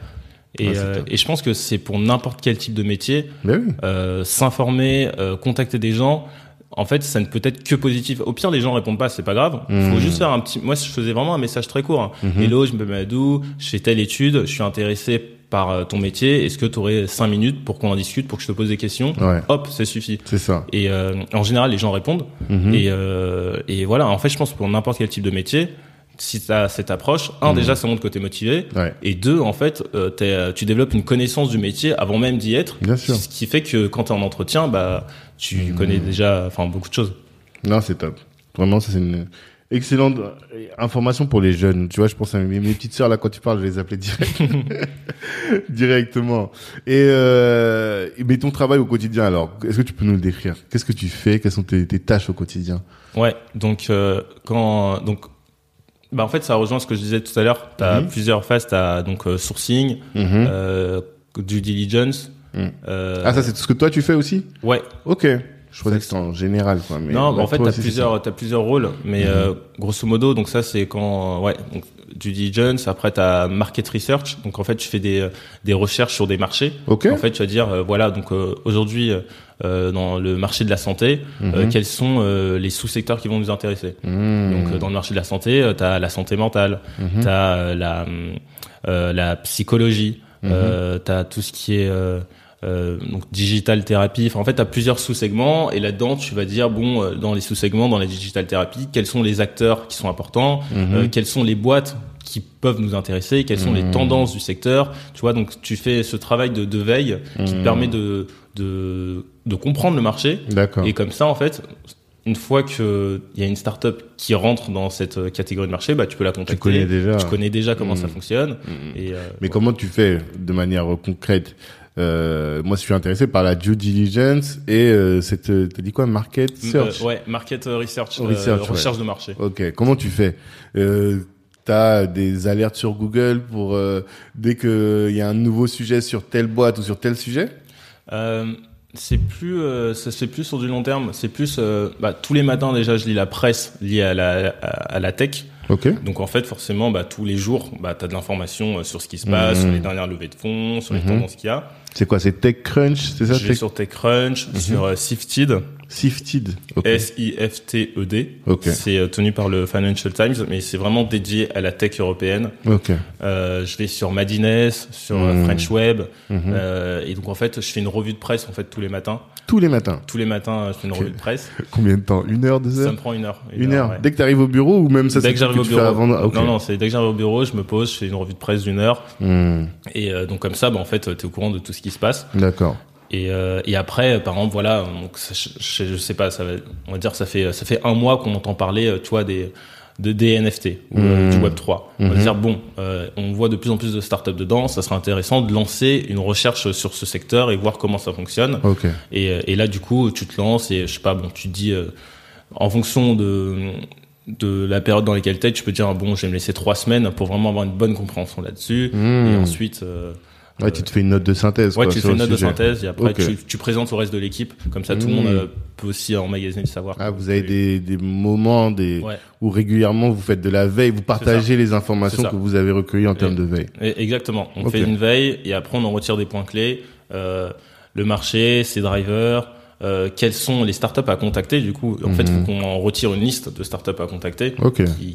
Et, Ouais, euh, et je pense que c'est pour n'importe quel type de métier, oui. euh, s'informer, euh, contacter des gens. En fait, ça ne peut être que positif. Au pire, les gens répondent pas, c'est pas grave. Il Mhm. faut juste faire un petit. Moi, je faisais vraiment un message très court. hein. Mhm. Hello, je m'appelle Madou, je fais telle étude, je suis intéressé par euh, ton métier. Est-ce que tu aurais cinq minutes pour qu'on en discute, pour que je te pose des questions Ouais, Hop, ça suffit. c'est ça. Et euh, en général, les gens répondent. Mhm. Et, euh, et voilà. En fait, je pense que pour n'importe quel type de métier, si tu as cette approche, un Mhm. déjà, ça montre que tu es motivé. Ouais, Et deux, en fait, euh, t'es- tu développes une connaissance du métier avant même d'y être. bien sûr. Ce qui fait que quand tu es en entretien, bah, tu Mhm. connais déjà enfin, beaucoup de choses. Non, c'est top. Vraiment, ça c'est une Excellente euh, information pour les jeunes. Tu vois, je pense à mes, mes petites sœurs là quand tu parles, je les appelais direct, directement. Et euh, mais ton travail au quotidien alors, est-ce que tu peux nous le décrire? Qu'est-ce que tu fais? Quelles sont tes, tes tâches au quotidien? Ouais, donc euh, quand donc bah en fait ça rejoint ce que je disais tout à l'heure. Tu as plusieurs phases. Tu as donc euh, sourcing, Mhm. euh, due diligence. Mhm. euh, Ah ça c'est tout ce que toi tu fais aussi? Ouais. Ok. Je croyais que c'était en général quoi. Mais non, bah, en fait, aussi, c'est plusieurs, plusieurs rôles, mais Mhm. grosso modo, donc ça c'est quand, ouais, donc, due diligence. Après, t'as market research, donc en fait, tu fais des euh, des recherches sur des marchés. ça. Ok. En fait, tu vas dire, euh, voilà, donc euh, aujourd'hui, euh, dans le marché de la santé, Mhm. quels sont les sous-secteurs qui vont nous intéresser Mhm. Donc, dans le marché de la santé, tu as la santé mentale, Mhm. tu as la, la psychologie, Mhm. euh, tu as tout ce qui est euh, donc digital thérapie. Enfin, en fait, tu as plusieurs sous-segments et là-dedans, tu vas dire, bon, euh, dans les sous-segments, dans la digital thérapie, quels sont les acteurs qui sont importants, euh, quelles sont les boîtes qui peuvent nous intéresser, quelles sont les Mhm. tendances du secteur. Tu vois, donc tu fais ce travail de, de veille qui te Mhm. permet de, de, de comprendre le marché D'accord. et comme ça, en fait, une fois que il y a une startup qui rentre dans cette catégorie de marché, bah tu peux la contacter. Tu connais déjà. Tu connais déjà comment ça Mhm. fonctionne. Et euh, Mais comment tu fais de manière concrète? Moi, je suis intéressé par la due diligence et euh, cette, euh, t'as dit quoi, market euh, search ouais, market research, euh, research, ouais. recherche de marché. Ok. Comment tu fais euh, T'as des alertes sur Google pour euh, dès que il y a un nouveau sujet sur telle boîte ou sur tel sujet? Euh, c'est plus, euh, ça se fait plus sur du long terme. C'est plus, euh, bah, tous les matins déjà, je lis la presse liée à la, à, à la tech. Ok. Donc en fait, forcément, bah, tous les jours, bah, tu as de l'information euh, sur ce qui se passe, Mhm. sur les dernières levées de fonds, sur les Mhm. tendances qu'il y a. C'est quoi C'est TechCrunch, c'est ça Je vais Tech... sur TechCrunch, Mhm. sur euh, Sifted. Sifted. Ok. S-I-F-T-E-D. Ok. C'est euh, tenu par le Financial Times, mais c'est vraiment dédié à la tech européenne. Ok. Euh, je vais sur Madines, sur euh, Mhm. French Web, Mhm. euh, et donc en fait, je fais une revue de presse en fait tous les matins. Tous les matins. Tous les matins, je fais une revue de presse. Combien de temps? Une heure, deux Ça heures me prend une heure. Une heure. ouais. Dès que t'arrives au bureau ou même ça Dès que tout j'arrive au tu bureau. avant Ok. Non, non, c'est dès que j'arrive au bureau, je me pose, je fais une revue de presse d'une heure, Hmm. et euh, donc comme ça, bah, en fait, t'es au courant de tout ce qui se passe. D'accord. Et, euh, et après, euh, par exemple, voilà, donc, je, sais pas, ça va, on va dire, ça fait ça fait un mois qu'on entend parler, euh, tu vois, des de des NFT ou euh, Mhm. du Web 3. On va Mhm. dire bon, euh, on voit de plus en plus de startups dedans, ça serait intéressant de lancer une recherche sur ce secteur et voir comment ça fonctionne. Ok. Et, euh, et là, du coup, tu te lances et je sais pas, bon, tu te dis euh, en fonction de de la période dans laquelle t'es, tu peux dire ah, bon, je vais me laisser trois semaines pour vraiment avoir une bonne compréhension là-dessus. Hmm. Et ensuite, euh, Ouais, tu te fais une note de synthèse. Ouais, quoi, tu sur fais une note de synthèse et après tu, tu présentes au reste de l'équipe. Comme ça, tout le Mmh. monde euh, peut aussi emmagasiner le savoir. Ah, vous avez des, des moments des, Ouais. où régulièrement vous faites de la veille, vous partagez les informations que vous avez recueillies en termes de veille. Exactement. On fait une veille et après on en retire des points clés. Euh, le marché, ses drivers, euh, quels sont les startups à contacter. Du coup, en fait, il Mhm. faut qu'on en retire une liste de startups à contacter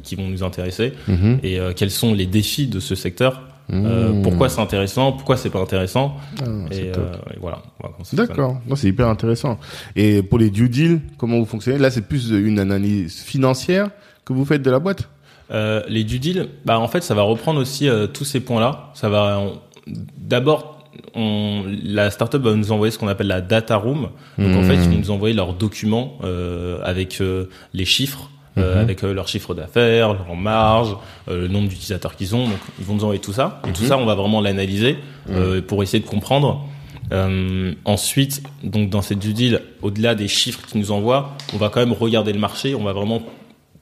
qui vont nous intéresser. Mhm. Et euh, quels sont les défis de ce secteur. Euh, Mmh. pourquoi c'est intéressant, pourquoi c'est pas intéressant. Ah, Et, euh, et voilà. Voilà. D'accord. C'est hyper intéressant. Et pour les due deals, comment vous fonctionnez? Là, c'est plus une analyse financière que vous faites de la boîte? Euh, les due deals, bah en fait, ça va reprendre aussi euh, tous ces points-là. Ça va d'abord, on, la startup va nous envoyer ce qu'on appelle la data room. Donc en Mhm. fait, ils vont nous envoyer leurs documents euh, avec euh, les chiffres. Mhm. avec euh, leur chiffre d'affaires, leur marge, euh, le nombre d'utilisateurs qu'ils ont. Donc, ils vont nous envoyer tout ça. Et tout Mhm. ça, on va vraiment l'analyser euh, pour essayer de comprendre. Euh, ensuite, donc dans cette due deal, au-delà des chiffres qu'ils nous envoient, on va quand même regarder le marché. On va vraiment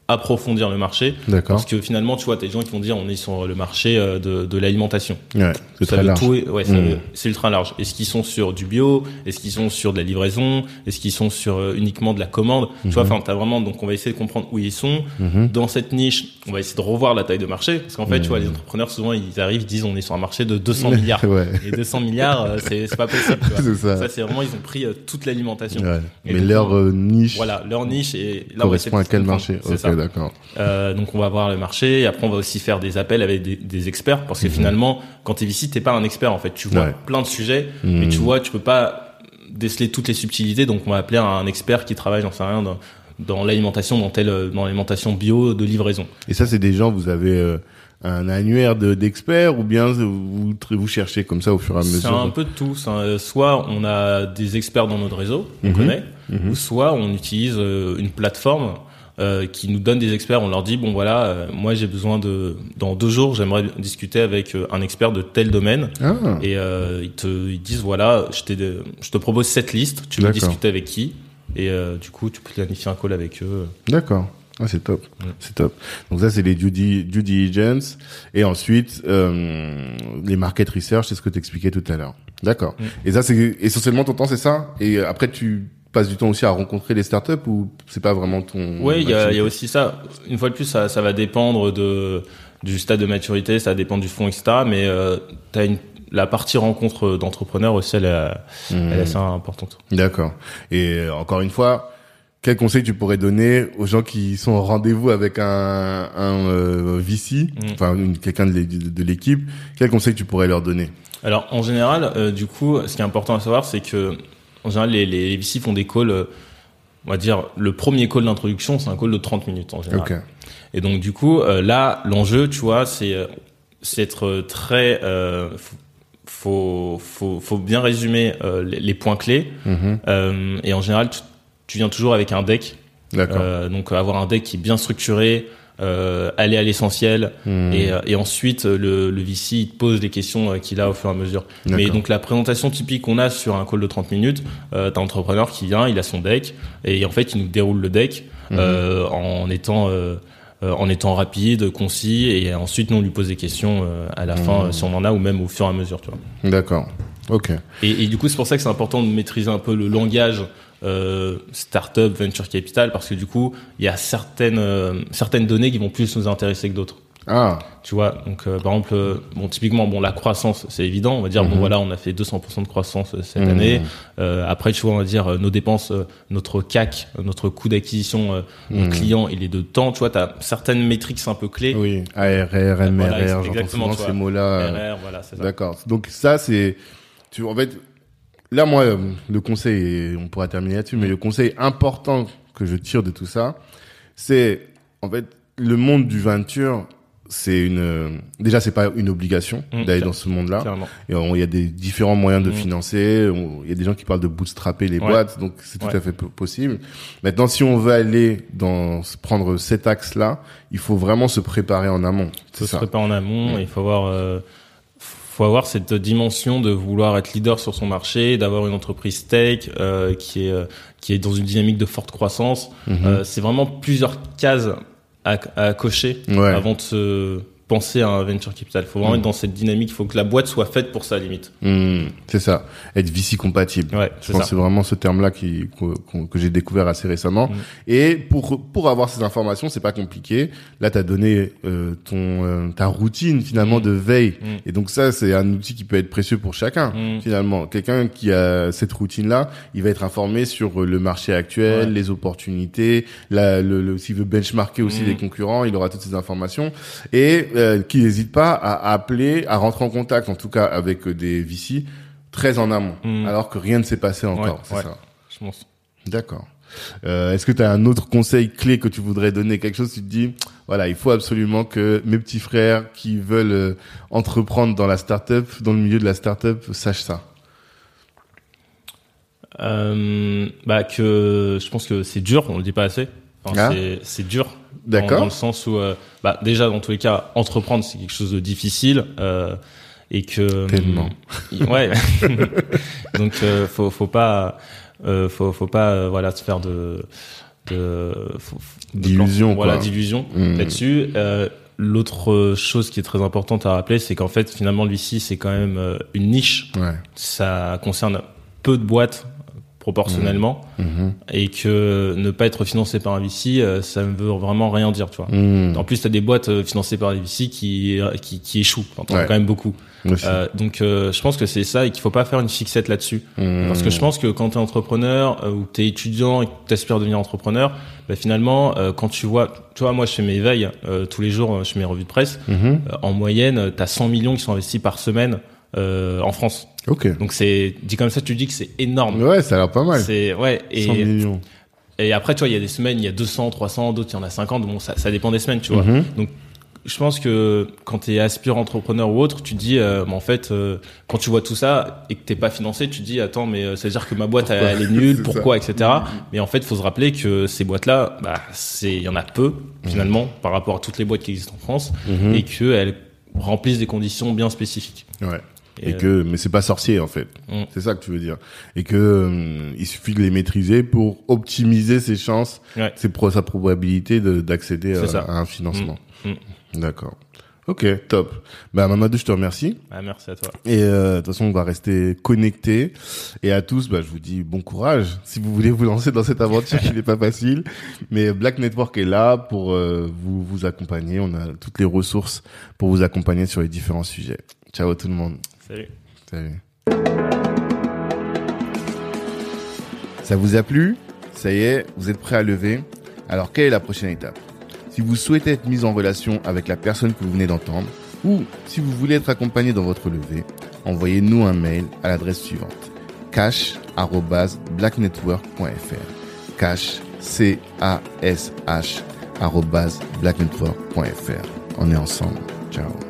approfondir le marché. D'accord. Parce que finalement, tu vois, t'as des gens qui vont dire on est sur le marché euh, de, de l'alimentation. Ouais, c'est très large. tout- ouais, Mm. veut- c'est ultra large. Est-ce qu'ils sont sur du bio? Est-ce qu'ils sont sur de la livraison? Est-ce qu'ils sont sur euh, uniquement de la commande? Tu vois, enfin, t'as vraiment. Donc, on va essayer de comprendre où ils sont. Mhm. Dans cette niche, on va essayer de revoir la taille de marché, parce qu'en fait, tu vois, les entrepreneurs souvent ils arrivent, ils disent on est sur un marché de 200 milliards. Ouais. Et 200 milliards, euh, c'est pas possible. Tu vois. C'est ça. Ça, c'est vraiment ils ont pris euh, toute l'alimentation. Ouais. Mais donc, leur euh, niche Voilà, leur niche et là correspond à quel marché? C'est d'accord. Euh, donc on va voir le marché et après on va aussi faire des appels avec des, des experts parce que finalement quand t'es VC t'es pas un expert en fait tu vois Mhm. Ouais. plein de sujets Mhm. mais tu vois tu peux pas déceler toutes les subtilités donc on va appeler un expert qui travaille j'en sais rien dans, dans l'alimentation dans telle dans l'alimentation bio de livraison Et ça, c'est des gens, vous avez euh, un annuaire de- d'experts ou bien vous, vous cherchez comme ça au fur et à c'est mesure? un peu de tout c'est un- soit on a des experts dans notre réseau qu'on Mhm. connaît Mhm. ou soit on utilise euh, une plateforme euh, qui nous donnent des experts. On leur dit bon voilà, euh, moi j'ai besoin de dans deux jours, j'aimerais discuter avec euh, un expert de tel domaine. Ah, Et euh, ils te ils disent voilà, je, je te propose cette liste, tu veux discuter avec qui? Et euh, du coup, tu peux planifier un call avec eux. d'accord. Ah, c'est top. Ouais. C'est top. Donc ça, c'est les due, di- due diligence. Et ensuite, euh, les market research, c'est ce que tu expliquais tout à l'heure. D'accord. Et ça, c'est essentiellement ton temps, c'est ça? Et après, tu passes du temps aussi à rencontrer les startups ou c'est pas vraiment ton... Ouais, il y a, y aussi ça. Une fois de plus, ça, ça va dépendre de du stade de maturité, ça dépend du fonds, etc. Mais euh, t'as une la partie rencontre d'entrepreneurs aussi, elle, est- Mhm. elle est assez importante. D'accord. Et euh, encore une fois, quel conseil tu pourrais donner aux gens qui sont au rendez-vous avec un, un euh, VC, Mm. enfin quelqu'un de l'équipe? Quel conseil tu pourrais leur donner? Alors en général, euh, du coup, ce qui est important à savoir, c'est que en général, les, les, VC font des calls. euh, on va dire le premier call d'introduction, c'est un call de 30 minutes en général. Et donc du coup, euh, là, l'enjeu, tu vois, c'est euh, être très euh, faut, faut faut bien résumer euh, les, les points clés. Mhm. Euh, et en général, tu, tu viens toujours avec un deck. Euh, donc avoir un deck qui est bien structuré, euh, aller à l'essentiel, Mhm. et, euh, et ensuite euh, le, le VC il te pose les questions euh, qu'il a au fur et à mesure. Mais donc la présentation typique qu'on a sur un call de 30 minutes, euh, t'as un entrepreneur qui vient, il a son deck, et en fait il nous déroule le deck Mhm. euh, en étant euh, euh, en étant rapide, concis, et ensuite nous on lui pose des questions euh, à la fin euh, si on en a ou même au fur et à mesure, tu vois. D'accord. Ok. Et, et du coup, c'est pour ça que c'est important de maîtriser un peu le langage euh, startup, venture capital, parce que du coup, il y a certaines euh, certaines données qui vont plus nous intéresser que d'autres. Ah. Tu vois, donc euh, par exemple, euh, bon, typiquement, bon, la croissance, c'est évident. On va dire, bon, Mhm. voilà, on a fait 200% de croissance euh, cette Mhm. année. Euh, après, tu vois, on va dire euh, nos dépenses, euh, notre CAC, notre coût d'acquisition euh, Mhm. mon client, il est de temps. Tu vois, t'as certaines métriques un peu clés. Oui. ARR, MRR, Voilà, j'entends souvent ces mots-là. voilà. D'accord. Donc ça, c'est, tu, en fait, là, moi, euh, le conseil, et on pourra terminer là-dessus, mais le conseil important que je tire de tout ça, c'est, en fait, le monde du venture, c'est une, euh, déjà, c'est pas une obligation Mm, d'aller dans ce monde-là. On- Il y a des différents moyens de Mm. financer. Il y a des gens qui parlent de bootstrapper les Ouais. boîtes, donc c'est tout à fait po- possible. Maintenant, si on veut aller dans prendre cet axe-là, il faut vraiment se préparer en amont. faut se préparer en amont Mm. et il faut avoir euh, faut avoir cette dimension de vouloir être leader sur son marché d'avoir une entreprise tech euh, qui est euh, qui est dans une dynamique de forte croissance Mhm. Euh, c'est vraiment plusieurs cases à, à cocher Ouais. avant de se penser à un venture capital il faut vraiment Mm. être dans cette dynamique il faut que la boîte soit faite pour ça limite Hmm, c'est ça. Être VC compatible. ouais Je c'est pense que c'est vraiment ce terme-là qui que, j'ai découvert assez récemment. Mm. Et pour pour avoir ces informations, c'est pas compliqué. Là, tu as donné euh, ton euh, ta routine finalement Mm. de veille. Et donc ça, c'est un outil qui peut être précieux pour chacun. Finalement, quelqu'un qui a cette routine-là, il va être informé sur le marché actuel, Ouais. les opportunités, la, le, le- s'il veut benchmarker aussi les concurrents, il aura toutes ces informations et euh, qui n'hésite pas à appeler, à rentrer en contact, en tout cas avec euh, des VC très en amont, Mm. alors que rien ne s'est passé encore. Ouais, c'est ouais. ça. je pense D'accord. Euh, Est-ce que tu as un autre conseil clé que tu voudrais donner Quelque chose, tu te dis, voilà, il faut absolument que mes petits frères qui veulent euh, entreprendre dans la startup, dans le milieu de la startup, sachent ça? euh, bah que je pense que c'est dur on le dit pas assez Enfin, Ah. c'est dur D'accord. Dans, le sens où, euh, bah, déjà, dans tous les cas, entreprendre, c'est quelque chose de difficile. Euh, et que Tellement. hum, ouais donc euh, faut faut pas euh, faut faut pas euh, voilà se faire de plan- voilà quoi. d'illusions Mm. là-dessus euh, L'autre chose qui est très importante à rappeler, c'est qu'en fait, finalement, le VC, c'est quand même euh, une niche. Ouais. Ça concerne peu de boîtes proportionnellement Mhm. et que ne pas être financé par un VC, euh, ça ne veut vraiment rien dire, tu vois. Mhm. En plus, tu as des boîtes euh, financées par des VC qui, qui, qui échouent. T'en Ouais. quand même beaucoup. Euh, donc, euh, je pense que c'est ça et qu'il faut pas faire une fixette là-dessus. Parce que je pense que quand tu es entrepreneur euh, ou tu es étudiant et que tu aspires devenir entrepreneur, bah, finalement, quand tu vois, tu vois, moi je fais mes veilles tous les jours, je fais mes revues de presse. En moyenne, tu as 100 millions qui sont investis par semaine euh, en France. Ok. Donc c'est dit comme ça, tu dis que c'est énorme. Ouais, ça a l'air pas mal. C'est ouais 100 et, millions. et après tu vois, il y a des semaines, il y a 200, 300, d'autres il y en a 50. Bon, ça, ça dépend des semaines, tu vois. Mhm. je pense que quand tu es aspirant entrepreneur ou autre, tu te dis, euh, en fait, euh, quand tu vois tout ça et que t'es pas financé, tu te dis, attends, mais ça veut dire que ma boîte elle, est nulle, pourquoi, etc. Mais en fait, il faut se rappeler que ces boîtes-là, bah, c'est, il y en a peu mm-hmm. finalement par rapport à toutes les boîtes qui existent en France mm-hmm. et qu'elles remplissent des conditions bien spécifiques. Ouais. Et, que, mais c'est pas sorcier en fait. Mm. C'est ça que tu veux dire. Et que il suffit de les maîtriser pour optimiser ses chances, ses pro sa probabilité d'accéder à, un financement. Mm. D'accord. Ok, top. Bah Mamadou, je te remercie. Ah, merci à toi. Et euh, de toute façon, on va rester connectés. Et à tous, bah, je vous dis bon courage si vous voulez vous lancer dans cette aventure qui n'est pas facile. Mais Black Network est là pour euh, vous vous accompagner. On a toutes les ressources pour vous accompagner sur les différents sujets. Ciao tout le monde. Salut. Salut. Ça vous a plu? Ça y est, vous êtes prêt à lever? Alors, quelle est la prochaine étape? Si vous souhaitez être mis en relation avec la personne que vous venez d'entendre, ou si vous voulez être accompagné dans votre levée, envoyez-nous un mail à l'adresse suivante cash@blacknetwork.fr cash c a. On est ensemble. Ciao.